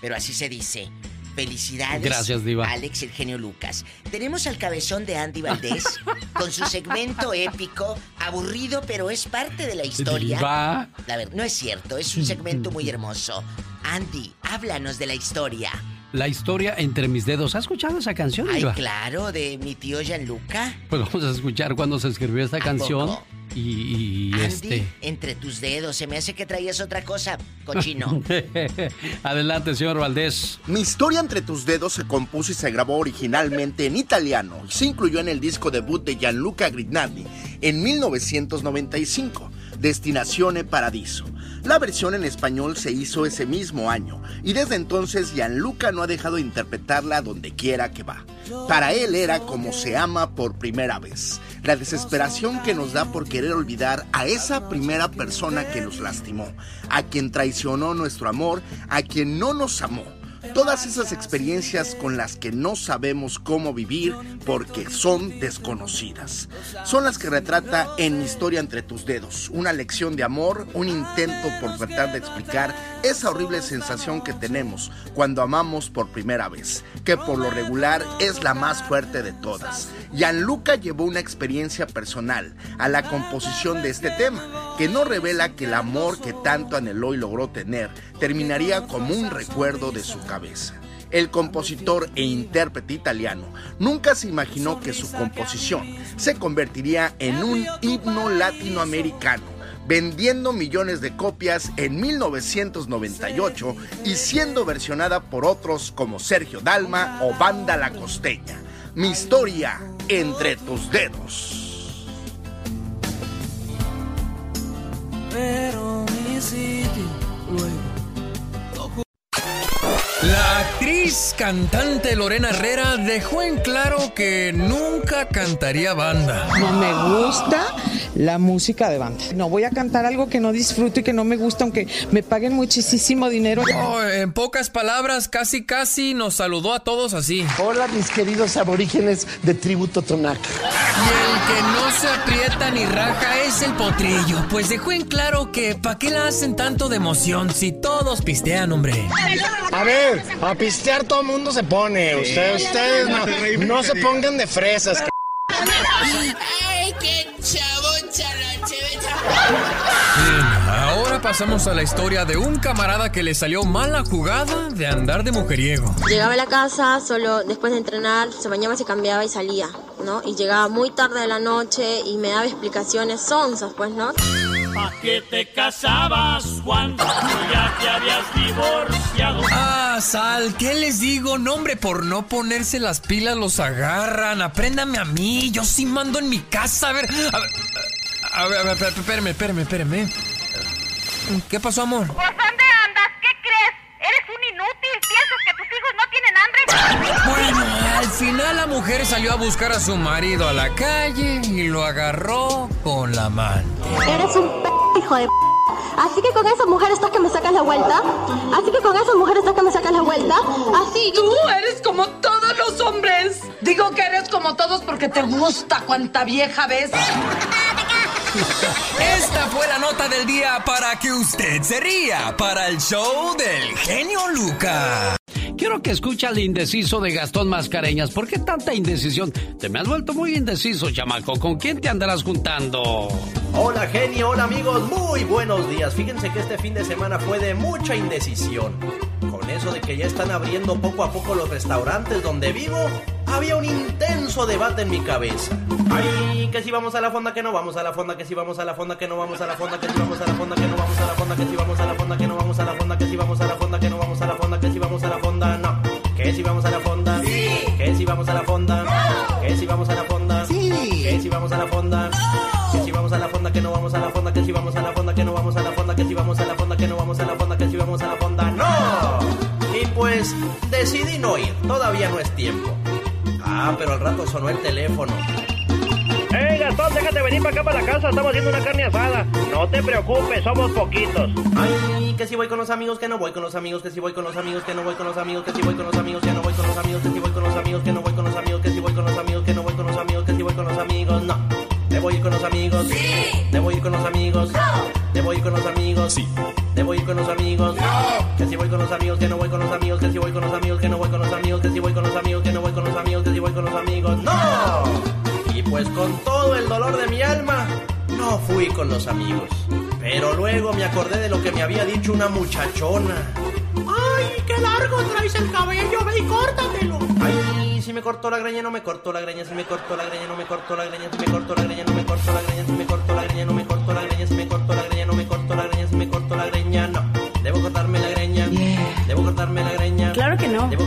pero así se dice. Felicidades. Gracias, Diva. Alex, el genio Lucas. Tenemos al cabezón de Andy Valdés con su segmento épico, aburrido, pero es parte de la historia. Diva. La verdad, no es cierto, es un segmento muy hermoso. Andy, háblanos de la historia. La historia entre mis dedos. ¿Has escuchado esa canción, Ay, Diva? claro, de mi tío Gianluca. Pues vamos a escuchar cuando se escribió esta canción. poco? Y, y, Andy, este. entre tus dedos, se me hace que traías otra cosa, cochino. Adelante, señor Valdés. Mi historia entre tus dedos se compuso y se grabó originalmente en italiano y se incluyó en el disco debut de Gianluca Grignani en 1995, Destinazione Paradiso. La versión en español se hizo ese mismo año y desde entonces Gianluca no ha dejado de interpretarla donde quiera que va. Para él era como se ama por primera vez, la desesperación que nos da por querer olvidar a esa primera persona que nos lastimó, a quien traicionó nuestro amor, a quien no nos amó. Todas esas experiencias con las que no sabemos cómo vivir porque son desconocidas. Son las que retrata en Mi historia entre tus dedos. Una lección de amor, un intento por tratar de explicar esa horrible sensación que tenemos cuando amamos por primera vez, que por lo regular es la más fuerte de todas. Gianluca llevó una experiencia personal a la composición de este tema, que no revela que el amor que tanto anheló y logró tener terminaría como un recuerdo de su cabeza. El compositor e intérprete italiano nunca se imaginó que su composición se convertiría en un himno latinoamericano, vendiendo millones de copias en 1998 y siendo versionada por otros como Sergio Dalma o Banda La Costeña. Mi historia entre tus dedos. Pero mi sitio luego. La actriz cantante Lorena Herrera dejó en claro que nunca cantaría banda. No me gusta la música de banda. No voy a cantar algo que no disfruto y que no me gusta, aunque me paguen muchísimo dinero. Oh, en pocas palabras, casi casi nos saludó a todos así. Hola mis queridos aborígenes de Tributo Tonac. Y el que no se aprieta ni raja es el potrillo, pues dejó en claro que ¿pa' qué la hacen tanto de emoción si todos pistean, hombre? A ver, a pistear todo el mundo se pone. Ustedes, ustedes no, no se pongan de fresas. c- Ay, qué Bien, ahora pasamos a la historia de un camarada que le salió mal la jugada de andar de mujeriego. Llegaba a la casa solo después de entrenar, se bañaba, se cambiaba y salía, ¿no? Y llegaba muy tarde de la noche y me daba explicaciones sonzas, pues, ¿no? ¿Pa' qué te casabas cuando tú ya te habías divorciado? Ah, Sal, ¿qué les digo? No, hombre, por no ponerse las pilas los agarran. Apréndame a mí, yo sí mando en mi casa. A ver, a ver, a ver, a ver, espérame, espérame, espérame, espérame. ¿Qué pasó, amor? ¿Por dónde andas? ¿Qué crees? ¿Eres un inútil? ¿Piensas que tus hijos no tienen hambre? Bueno, al final la mujer salió a buscar a su marido a la calle y lo agarró con la mano. Eres un p hijo de p. Así que con esa mujer estás que me sacas la vuelta. Así que con esa mujer estás que me sacas la vuelta. Así. Tú eres como todos los hombres. Digo que eres como todos porque te gusta cuanta vieja ves. Esta fue la nota del día para que usted se ría para el show del genio Lucas. Quiero que escuche al indeciso de Gastón Mascareñas. ¿Por qué tanta indecisión? Te me has vuelto muy indeciso, chamaco. ¿Con quién te andarás juntando? Hola genio, hola amigos, muy buenos días. Fíjense que este fin de semana fue de mucha indecisión. Con eso de que ya están abriendo poco a poco los restaurantes donde vivo, había un intenso debate en mi cabeza. Ay, que si vamos a la fonda, que no vamos a la fonda, que si vamos a la fonda, que no vamos a la fonda, que si vamos a la fonda, que no vamos a la fonda, que si vamos a la fonda, que no vamos a la fonda, que si vamos a la fonda, que no vamos a la fonda, la fonda, que si vamos a la fonda, que si vamos a la fonda, que si vamos a la fonda, que no vamos a la fonda, que si vamos a la fonda, que no vamos a la fonda, que si vamos a la fonda, que no vamos a la fonda, que si vamos a la fonda, ¡no! Y pues decidí no ir, todavía no es tiempo. Ah, pero al rato sonó el teléfono. ¡Ey, Gastón, déjate venir para acá para la casa! Estamos haciendo una carne asada. No te preocupes, somos poquitos. Ay, que si voy con los amigos, que no voy con los amigos, que si voy con los amigos, que no voy con los amigos, que si voy con los amigos, que no voy con los amigos, que si voy con los amigos, que no voy con los amigos, que si voy con los amigos, que no voy con los amigos, que si voy con los amigos, no. Debo ir con los amigos. Sí. Debo ir con los amigos. No. Debo ir con los amigos. Sí. Debo ir con los amigos. No. Que si voy con los amigos, que no voy con los amigos, que si voy con los amigos, que no voy con los amigos, que si voy con los amigos, que no voy con los amigos, que si voy con los amigos. ¡No! Pues con todo el dolor de mi alma, no fui con los amigos. Pero luego me acordé de lo que me había dicho una muchachona. ¡Ay, qué largo traes el cabello! ¡Ve y córtatelo! Ay, si me cortó la greña, no me cortó la greña, si me cortó la greña, no me cortó la greña, si me cortó la greña, no me cortó la greña, si me cortó la greña, no me cortó la greña, si me cortó la greña, no me cortó la greña, si me cortó la greña, no. Debo cortarme la greña. Debo cortarme la greña. Claro que no. Debo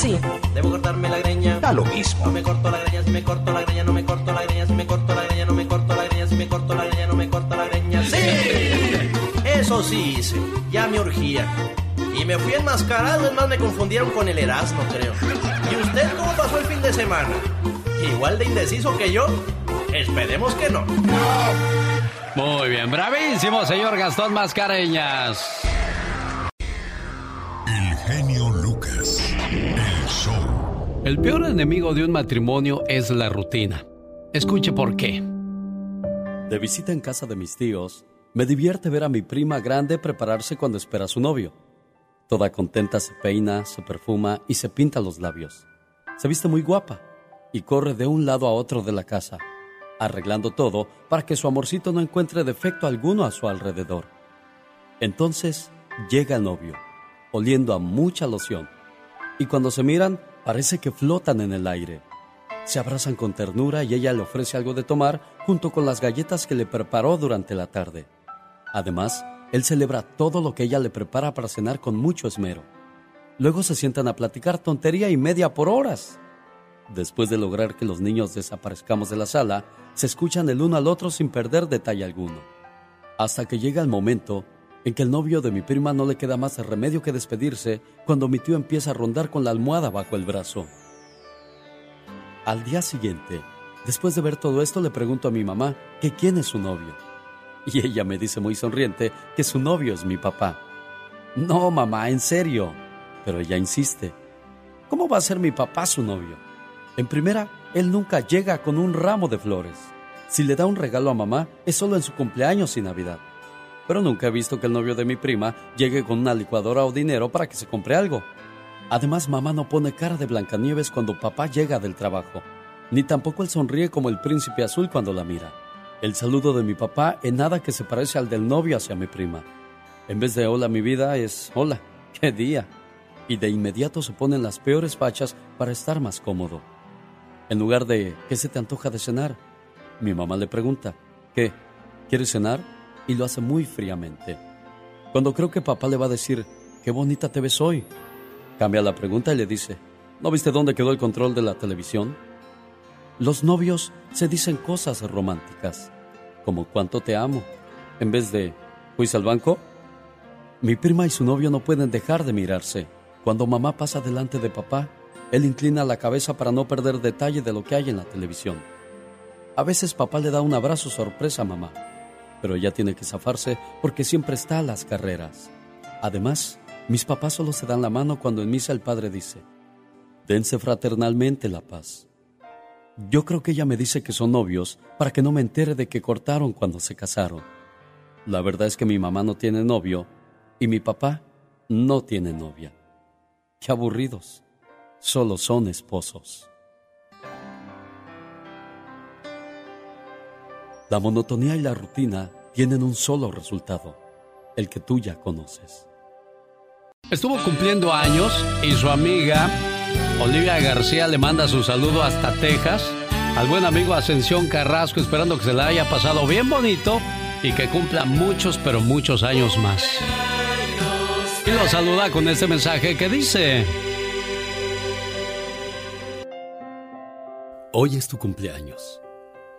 cortarme la greña. Sí. Debo cortarme la greña. Da lo mismo. No me corto la greña, si me corto la greña, no me corto la greña, si me corto la greña, no me corto la greña, si me corto la greña, no me corto la greña. ¡Sí! Eso sí hice. Ya me urgía. Y me fui enmascarado, es más me confundieron con el Erasmo, creo. ¿Y usted cómo pasó el fin de semana? ¿Igual de indeciso que yo? Esperemos que no. Muy bien, bravísimo, señor Gastón Mascareñas. El genio Lucas. El peor enemigo de un matrimonio es la rutina. Escuche por qué. De visita en casa de mis tíos, me divierte ver a mi prima grande prepararse cuando espera a su novio. Toda contenta se peina, se perfuma y se pinta los labios. Se viste muy guapa y corre de un lado a otro de la casa, arreglando todo para que su amorcito no encuentre defecto alguno a su alrededor. Entonces llega el novio, oliendo a mucha loción, y cuando se miran parece que flotan en el aire. Se abrazan con ternura y ella le ofrece algo de tomar junto con las galletas que le preparó durante la tarde. Además, él celebra todo lo que ella le prepara para cenar con mucho esmero. Luego se sientan a platicar tontería y media por horas. Después de lograr que los niños desaparezcamos de la sala, se escuchan el uno al otro sin perder detalle alguno. Hasta que llega el momento en que el novio de mi prima no le queda más remedio que despedirse cuando mi tío empieza a rondar con la almohada bajo el brazo. Al día siguiente, después de ver todo esto, le pregunto a mi mamá que quién es su novio. Y ella me dice muy sonriente que su novio es mi papá. No, mamá, en serio. Pero ella insiste. ¿Cómo va a ser mi papá su novio? En primera, él nunca llega con un ramo de flores. Si le da un regalo a mamá, es solo en su cumpleaños y Navidad. Pero nunca he visto que el novio de mi prima llegue con una licuadora o dinero para que se compre algo. Además, mamá no pone cara de Blancanieves cuando papá llega del trabajo, ni tampoco él sonríe como el príncipe azul cuando la mira. El saludo de mi papá en nada que se parece al del novio hacia mi prima. En vez de hola mi vida es hola, qué día. Y de inmediato se ponen las peores fachas para estar más cómodo. En lugar de ¿qué se te antoja de cenar? Mi mamá le pregunta ¿qué? ¿Quieres cenar? Y lo hace muy fríamente. Cuando creo que papá le va a decir qué bonita te ves hoy, cambia la pregunta y le dice ¿no viste dónde quedó el control de la televisión? Los novios se dicen cosas románticas, como cuánto te amo, en vez de ¿fuiste al banco? Mi prima y su novio no pueden dejar de mirarse. Cuando mamá pasa delante de papá, él inclina la cabeza para no perder detalle de lo que hay en la televisión. A veces papá le da un abrazo sorpresa a mamá, pero ella tiene que zafarse porque siempre está a las carreras. Además, mis papás solo se dan la mano cuando en misa el padre dice, dense fraternalmente la paz. Yo creo que ella me dice que son novios para que no me entere de que cortaron cuando se casaron. La verdad es que mi mamá no tiene novio y mi papá no tiene novia. Qué aburridos. Solo son esposos. La monotonía y la rutina tienen un solo resultado, el que tú ya conoces. Estuvo cumpliendo años y su amiga Olivia García le manda su saludo hasta Texas al buen amigo Ascensión Carrasco, esperando que se la haya pasado bien bonito y que cumpla muchos, pero muchos años más. Y lo saluda con este mensaje que dice... Hoy es tu cumpleaños.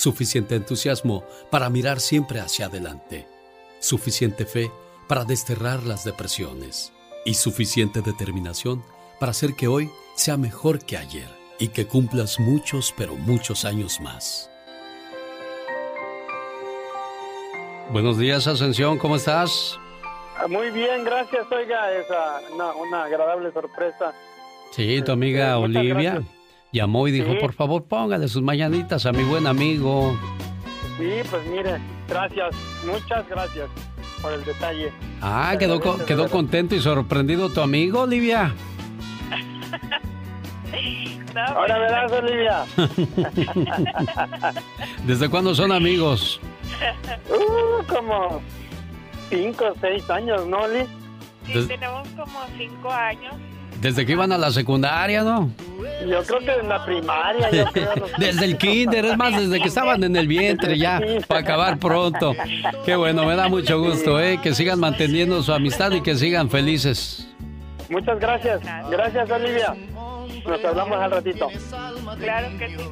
suficiente entusiasmo para mirar siempre hacia adelante, suficiente fe para desterrar las depresiones y suficiente determinación para hacer que hoy sea mejor que ayer y que cumplas muchos, pero muchos años más. Buenos días, Ascensión, ¿cómo estás? Ah, muy bien, gracias. Oiga, es una, una agradable sorpresa. Sí, tu amiga Olivia llamó y dijo, por favor, póngale sus mañanitas a mi buen amigo. Sí, pues mire, gracias, muchas gracias por el detalle. Ah, quedó, quedó contento y sorprendido tu amigo, Olivia. Ahora verás, Olivia. ¿Desde cuándo son amigos? Uh, como cinco o seis años, ¿no, Liz? Sí, tenemos como cinco años. Desde que iban a la secundaria, ¿no? Yo creo que en la primaria, yo creo. Desde el kinder, es más, desde que estaban en el vientre ya, para acabar pronto. Qué bueno, me da mucho gusto, ¿eh? Que sigan manteniendo su amistad y que sigan felices. Muchas gracias. Gracias, Olivia. Nos hablamos al ratito. Claro que sí.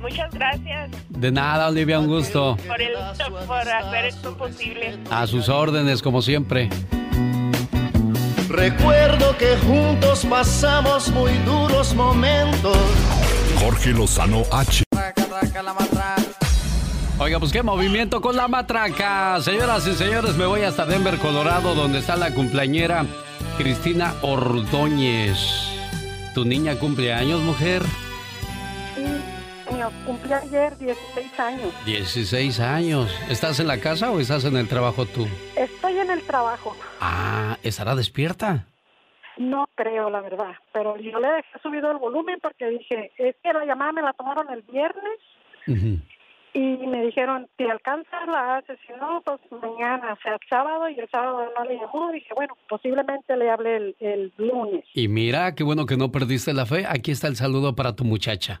Muchas gracias. De nada, Olivia, un gusto. Por, el, por hacer esto posible. A sus órdenes, como siempre. Recuerdo que juntos pasamos muy duros momentos. Jorge Lozano H. Oiga, pues qué movimiento con la matraca. Señoras y señores, me voy hasta Denver, Colorado, donde está la cumpleañera Cristina Ordóñez. ¿Tu niña cumple años, mujer? Sí, cumplí ayer 16 años. 16 años. ¿Estás en la casa o estás en el trabajo tú? Estoy en el trabajo. Ah, ¿estará despierta? No creo, la verdad. Pero yo le dejé subido el volumen porque dije, es que la llamada me la tomaron el viernes. Y me dijeron, si alcanzas la haces, si no, pues mañana, o sea, el sábado, y el sábado no le llamó. Dije, bueno, posiblemente le hable el, el lunes. Y mira, qué bueno que no perdiste la fe. Aquí está el saludo para tu muchacha.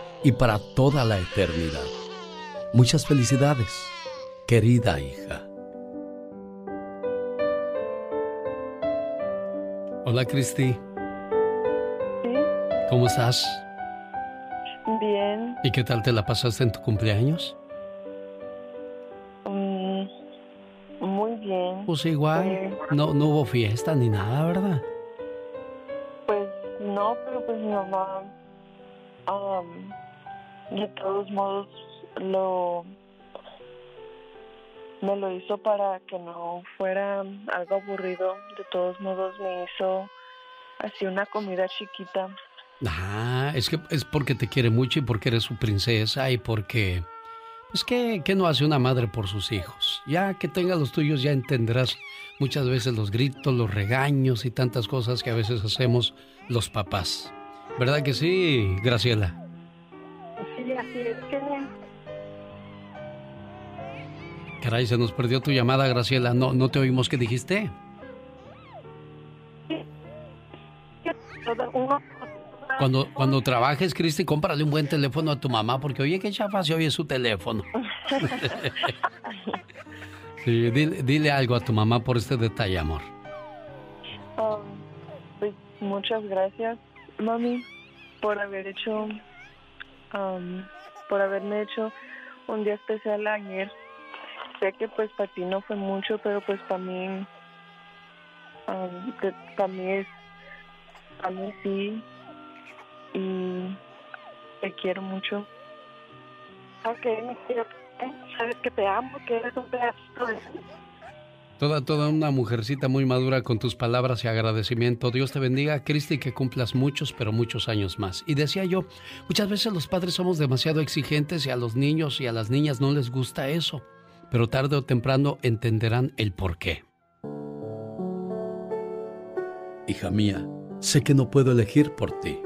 y para toda la eternidad. Muchas felicidades, querida hija. Hola Cristi. ¿Sí? ¿Cómo estás? Bien. ¿Y qué tal te la pasaste en tu cumpleaños? Mm, muy bien. Pues igual, Eh, no, no hubo fiesta ni nada, ¿verdad? Pues no, pero pues mi mamá, am, de todos modos, lo me lo hizo para que no fuera algo aburrido. De todos modos, me hizo así una comida chiquita. Ah, es que es porque te quiere mucho y porque eres su princesa y porque... Pues que, no hace una madre por sus hijos. Ya que tenga los tuyos ya entenderás muchas veces los gritos, los regaños y tantas cosas que a veces hacemos los papás. ¿Verdad que sí, Graciela? Que Caray, se nos perdió tu llamada, Graciela. No, no te oímos. ¿Qué dijiste? Cuando, cuando trabajes, Cristi, cómprale un buen teléfono a tu mamá, porque oye, qué chafa se oye su teléfono. sí, dile, dile algo a tu mamá por este detalle, amor. Um, pues muchas gracias, mami, por haber hecho, um, por haberme hecho un día especial ayer. Sé que pues para ti no fue mucho, pero pues para mí, para mí es, para mí sí, y te quiero mucho. Ok, mi cielo, sabes que te amo, que eres un pedacito de Toda, toda una mujercita muy madura con tus palabras y agradecimiento. Dios te bendiga, Cristi, que cumplas muchos, pero muchos años más. Y decía yo, muchas veces los padres somos demasiado exigentes y a los niños y a las niñas no les gusta eso. Pero tarde o temprano entenderán el por qué. Hija mía, sé que no puedo elegir por ti,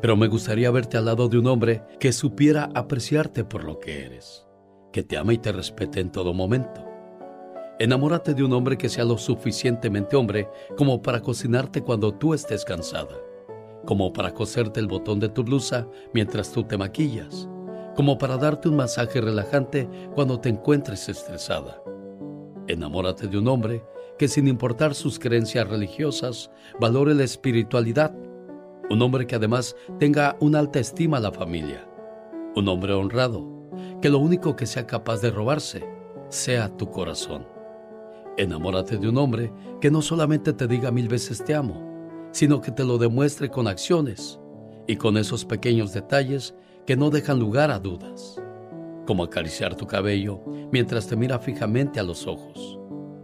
pero me gustaría verte al lado de un hombre que supiera apreciarte por lo que eres, que te ama y te respete en todo momento Enamórate de un hombre que sea lo suficientemente hombre como para cocinarte cuando tú estés cansada, como para coserte el botón de tu blusa mientras tú te maquillas, como para darte un masaje relajante cuando te encuentres estresada. Enamórate de un hombre que sin importar sus creencias religiosas, valore la espiritualidad. Un hombre que además tenga una alta estima a la familia. Un hombre honrado, que lo único que sea capaz de robarse sea tu corazón. Enamórate de un hombre que no solamente te diga mil veces te amo, sino que te lo demuestre con acciones y con esos pequeños detalles que no dejan lugar a dudas, como acariciar tu cabello mientras te mira fijamente a los ojos,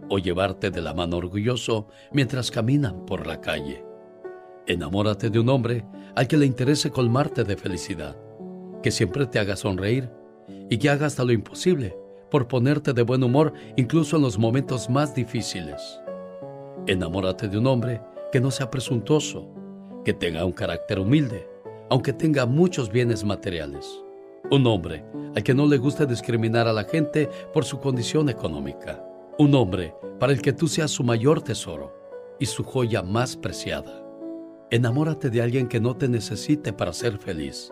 o llevarte de la mano orgulloso mientras caminan por la calle. Enamórate de un hombre al que le interese colmarte de felicidad, que siempre te haga sonreír y que haga hasta lo imposible por ponerte de buen humor incluso en los momentos más difíciles. Enamórate de un hombre que no sea presuntuoso, que tenga un carácter humilde, aunque tenga muchos bienes materiales. Un hombre al que no le guste discriminar a la gente por su condición económica. Un hombre para el que tú seas su mayor tesoro y su joya más preciada. Enamórate de alguien que no te necesite para ser feliz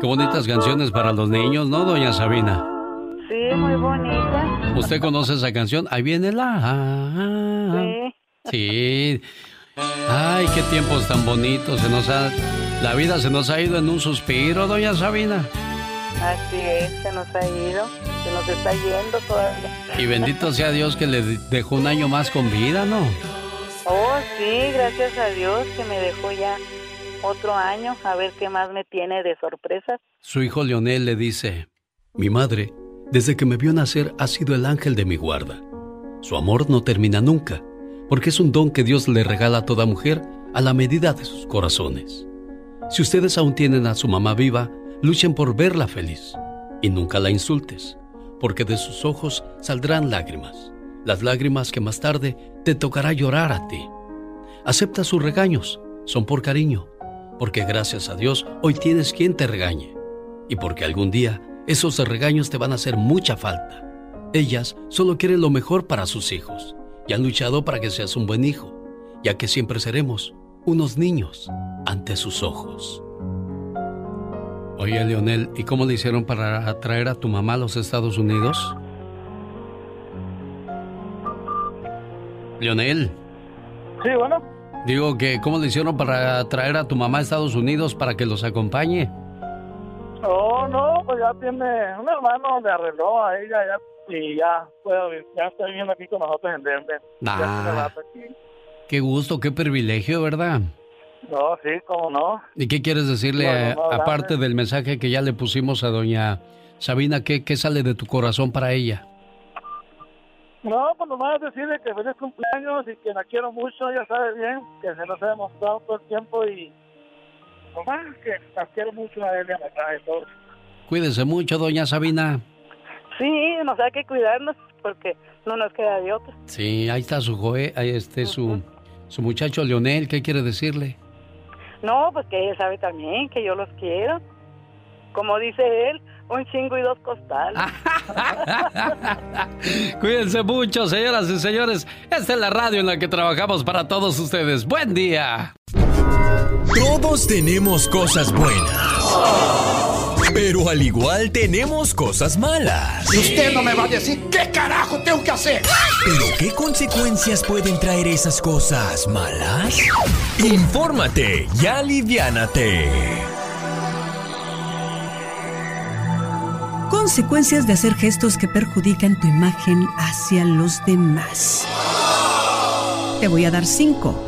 Qué bonitas canciones para los niños, ¿no, doña Sabina? Sí, muy bonita. ¿Usted conoce esa canción? Ahí viene la... Sí. Sí. Ay, qué tiempos tan bonitos. Se nos ha... La vida se nos ha ido en un suspiro, doña Sabina. Así es, se nos ha ido, se nos está yendo todavía. Y bendito sea Dios que le dejó un año más con vida, ¿no? Oh, sí, gracias a Dios que me dejó ya otro año, a ver qué más me tiene de sorpresas. Su hijo Leonel le dice, mi madre, desde que me vio nacer, ha sido el ángel de mi guarda. Su amor no termina nunca, porque es un don que Dios le regala a toda mujer a la medida de sus corazones. Si ustedes aún tienen a su mamá viva, luchen por verla feliz y nunca la insultes, porque de sus ojos saldrán lágrimas las lágrimas que más tarde te tocará llorar a ti. Acepta sus regaños, son por cariño, porque gracias a Dios hoy tienes quien te regañe, y porque algún día esos regaños te van a hacer mucha falta. Ellas solo quieren lo mejor para sus hijos y han luchado para que seas un buen hijo, ya que siempre seremos unos niños ante sus ojos. Oye, Leonel, ¿y cómo le hicieron para atraer a tu mamá a los Estados Unidos? Leonel. Sí, bueno. Digo que, ¿cómo le hicieron para traer a tu mamá a Estados Unidos para que los acompañe? Oh, no, pues ya tiene un hermano, le arregló a ella ya, y ya, pues, ya está viviendo aquí con nosotros en Denver. Ah, qué gusto, qué privilegio, ¿verdad? No, sí, cómo no. ¿Y qué quieres decirle, aparte del mensaje que ya le pusimos a doña Sabina, qué, qué sale de tu corazón para ella? No, pues nomás decirle que feliz cumpleaños y que la quiero mucho, ya sabe bien, que se nos ha demostrado todo el tiempo y nomás que la quiero mucho a él y a la todos. Cuídese mucho, doña Sabina. Sí, nos hay que cuidarnos porque no nos queda de otra. Sí, ahí está su joe, ahí está su, su muchacho Leonel, ¿qué quiere decirle? No, pues que él sabe también que yo los quiero. Como dice él, un chingo y dos costales. Cuídense mucho, señoras y señores. Esta es la radio en la que trabajamos para todos ustedes. Buen día. Todos tenemos cosas buenas. Pero al igual tenemos cosas malas. Y usted no me va a decir qué carajo tengo que hacer. Pero ¿qué consecuencias pueden traer esas cosas malas? Infórmate y aliviánate. Consecuencias de hacer gestos que perjudican tu imagen hacia los demás. Te voy a dar cinco.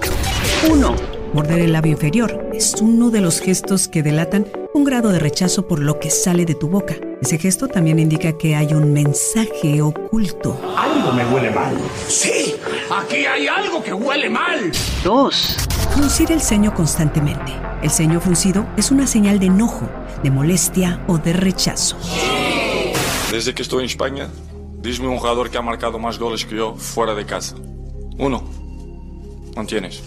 Uno. Morder el labio inferior es uno de los gestos que delatan un grado de rechazo por lo que sale de tu boca. Ese gesto también indica que hay un mensaje oculto. Algo me huele mal. Sí, aquí hay algo que huele mal. Dos. Fruncir el ceño constantemente. El ceño fruncido es una señal de enojo, de molestia o de rechazo. Desde que estoy en España, dime un jugador que ha marcado más goles que yo fuera de casa. Uno. No tienes.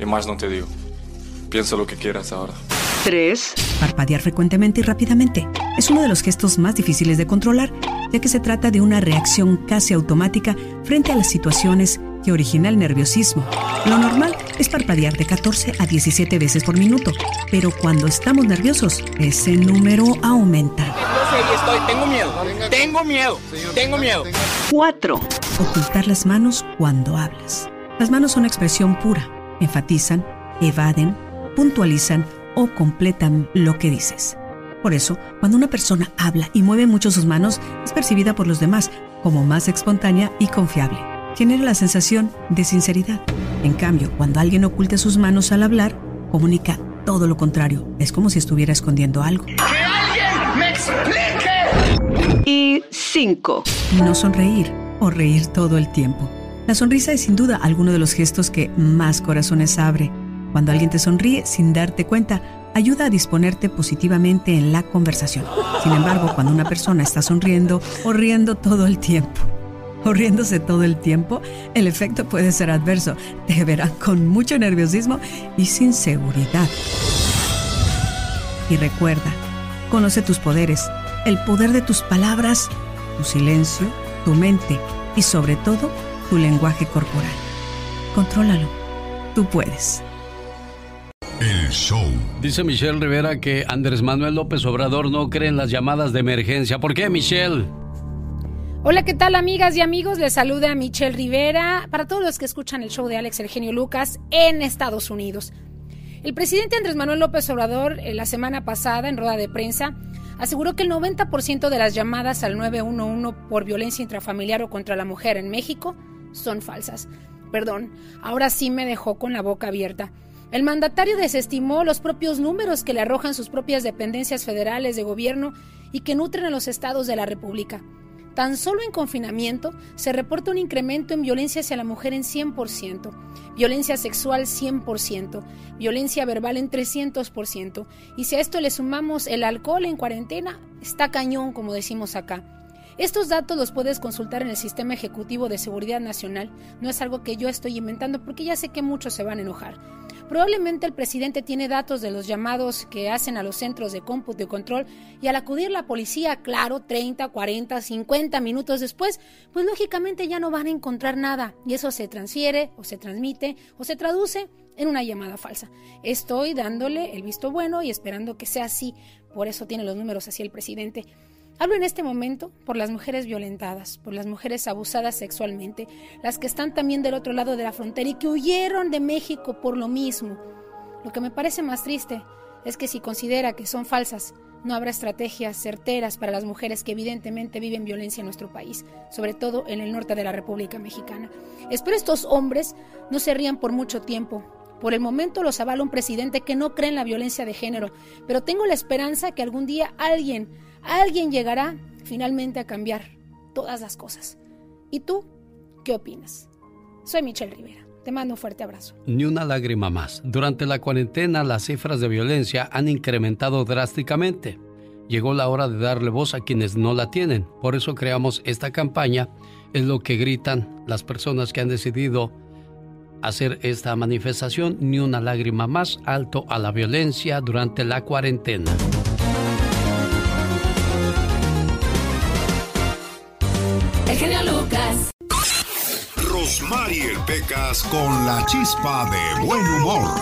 Y más no te digo. Piensa lo que quieras ahora. 3. Parpadear frecuentemente y rápidamente. Es uno de los gestos más difíciles de controlar, ya que se trata de una reacción casi automática frente a las situaciones que origina el nerviosismo. Lo normal es parpadear de 14 a 17 veces por minuto, pero cuando estamos nerviosos, ese número aumenta. estoy, tengo miedo, tengo miedo, tengo miedo. 4. Ocultar las manos cuando hablas. Las manos son expresión pura enfatizan, evaden, puntualizan o completan lo que dices. Por eso, cuando una persona habla y mueve mucho sus manos, es percibida por los demás como más espontánea y confiable. Genera la sensación de sinceridad. En cambio, cuando alguien oculte sus manos al hablar, comunica todo lo contrario. Es como si estuviera escondiendo algo. ¡Que alguien me explique! Y 5. No sonreír o reír todo el tiempo. La sonrisa es sin duda alguno de los gestos que más corazones abre. Cuando alguien te sonríe sin darte cuenta, ayuda a disponerte positivamente en la conversación. Sin embargo, cuando una persona está sonriendo o riendo todo el tiempo, o riéndose todo el tiempo, el efecto puede ser adverso. Te verán con mucho nerviosismo y sin seguridad. Y recuerda, conoce tus poderes, el poder de tus palabras, tu silencio, tu mente y sobre todo tu lenguaje corporal. Contrólalo. Tú puedes. El show. Dice Michelle Rivera que Andrés Manuel López Obrador no cree en las llamadas de emergencia. ¿Por qué, Michelle? Hola, ¿qué tal amigas y amigos? Les saluda Michelle Rivera para todos los que escuchan el show de Alex Eugenio Lucas en Estados Unidos. El presidente Andrés Manuel López Obrador, eh, la semana pasada en rueda de prensa, aseguró que el 90% de las llamadas al 911 por violencia intrafamiliar o contra la mujer en México son falsas. Perdón, ahora sí me dejó con la boca abierta. El mandatario desestimó los propios números que le arrojan sus propias dependencias federales de gobierno y que nutren a los estados de la República. Tan solo en confinamiento se reporta un incremento en violencia hacia la mujer en 100%, violencia sexual 100%, violencia verbal en 300%, y si a esto le sumamos el alcohol en cuarentena, está cañón, como decimos acá. Estos datos los puedes consultar en el Sistema Ejecutivo de Seguridad Nacional. No es algo que yo estoy inventando porque ya sé que muchos se van a enojar. Probablemente el presidente tiene datos de los llamados que hacen a los centros de cómputo y control y al acudir la policía, claro, 30, 40, 50 minutos después, pues lógicamente ya no van a encontrar nada y eso se transfiere o se transmite o se traduce en una llamada falsa. Estoy dándole el visto bueno y esperando que sea así. Por eso tiene los números así el presidente. Hablo en este momento por las mujeres violentadas, por las mujeres abusadas sexualmente, las que están también del otro lado de la frontera y que huyeron de México por lo mismo. Lo que me parece más triste es que si considera que son falsas, no habrá estrategias certeras para las mujeres que evidentemente viven violencia en nuestro país, sobre todo en el norte de la República Mexicana. Espero estos hombres no se rían por mucho tiempo. Por el momento los avala un presidente que no cree en la violencia de género, pero tengo la esperanza que algún día alguien Alguien llegará finalmente a cambiar todas las cosas. ¿Y tú qué opinas? Soy Michelle Rivera. Te mando un fuerte abrazo. Ni una lágrima más. Durante la cuarentena las cifras de violencia han incrementado drásticamente. Llegó la hora de darle voz a quienes no la tienen. Por eso creamos esta campaña. Es lo que gritan las personas que han decidido hacer esta manifestación, ni una lágrima más, alto a la violencia durante la cuarentena. Rosmarie Pecas con la chispa de buen humor.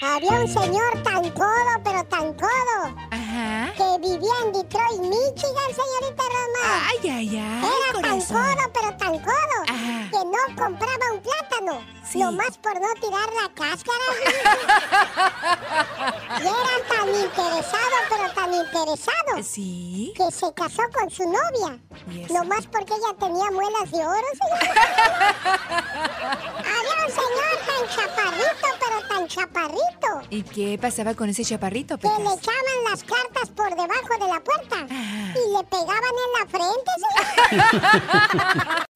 Había un señor tan codo, pero tan codo. Ajá. Que vivía en Detroit, Michigan, señorita Roma. Ay, ay, ay. Era tan codo, pero tan codo. Que no compraba un plátano. Sí. Nomás por no tirar la cáscara. y era tan interesado, pero tan interesado. Sí. Que se casó con su novia. Nomás porque ella tenía muelas de oro, señor. Había un señor tan chaparrito, pero tan chaparrito ¿Y qué pasaba con ese chaparrito, Que le echaban las cartas por debajo de la puerta ah. y le pegaban en la frente,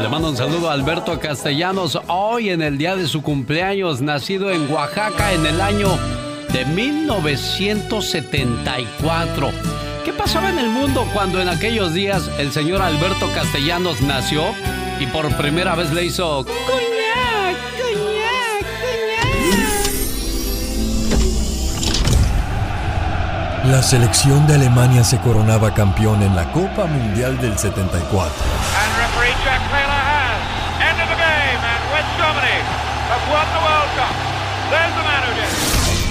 Le mando un saludo a Alberto Castellanos, hoy en el día de su cumpleaños, nacido en Oaxaca en el año de 1974. ¿Qué pasaba en el mundo cuando en aquellos días el señor Alberto Castellanos nació y por primera vez le hizo La selección de Alemania se coronaba campeón en la Copa Mundial del 74.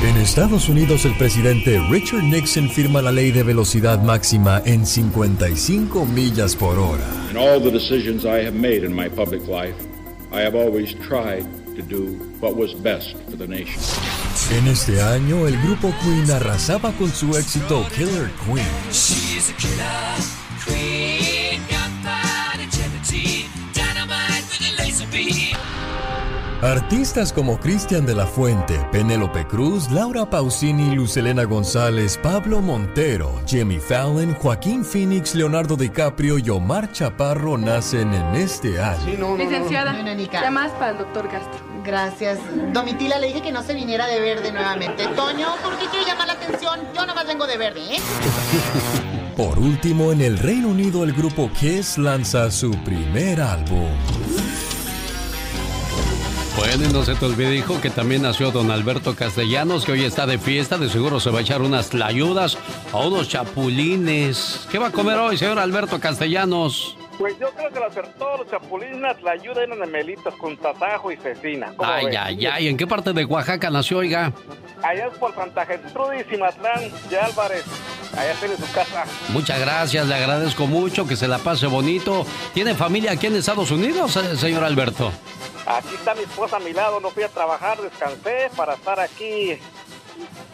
En Estados Unidos el presidente Richard Nixon firma la ley de velocidad máxima en 55 millas por hora. In all the decisions I have made in my public life, I have always tried to do what was best for the nation. En este año, el grupo Queen arrasaba con su éxito Killer Queen. Artistas como Cristian de la Fuente, Penélope Cruz, Laura Pausini, Lucelena González, Pablo Montero, Jimmy Fallon, Joaquín Phoenix, Leonardo DiCaprio y Omar Chaparro nacen en este año. Licenciada, llamadas para el doctor Castro. Gracias. Domitila le dije que no se viniera de verde nuevamente. Toño, ¿por qué quiere llamar la atención? Yo nomás vengo de verde, ¿eh? Por último, en el Reino Unido, el grupo Kiss lanza su primer álbum. Bueno, y no se te olvide, que también nació don Alberto Castellanos, que hoy está de fiesta. De seguro se va a echar unas tlayudas o unos chapulines. ¿Qué va a comer hoy, señor Alberto Castellanos? Pues yo creo que los, todos los chapulines la ayudan en melitos con tasajo y cecina. Ay, ay, ay. ¿En qué parte de Oaxaca nació, oiga? Allá es por Santa Gertrudis y Matlán de Álvarez. Allá tiene su casa. Muchas gracias, le agradezco mucho, que se la pase bonito. ¿Tiene familia aquí en Estados Unidos, eh, señor Alberto? Aquí está mi esposa a mi lado, no fui a trabajar, descansé para estar aquí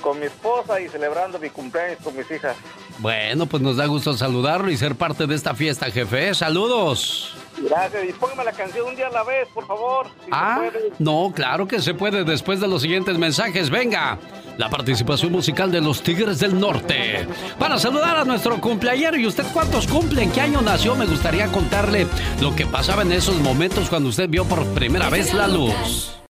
con mi esposa y celebrando mi cumpleaños con mis hijas. Bueno, pues nos da gusto saludarlo y ser parte de esta fiesta, jefe. Saludos. Gracias. Y póngame la canción un día a la vez, por favor. ah, no, claro que se puede después de los siguientes mensajes. Venga, la participación musical de los Tigres del Norte. Para saludar a nuestro cumpleañero. ¿Y usted cuántos cumple? ¿En qué año nació? Me gustaría contarle lo que pasaba en esos momentos cuando usted vio por primera vez la luz.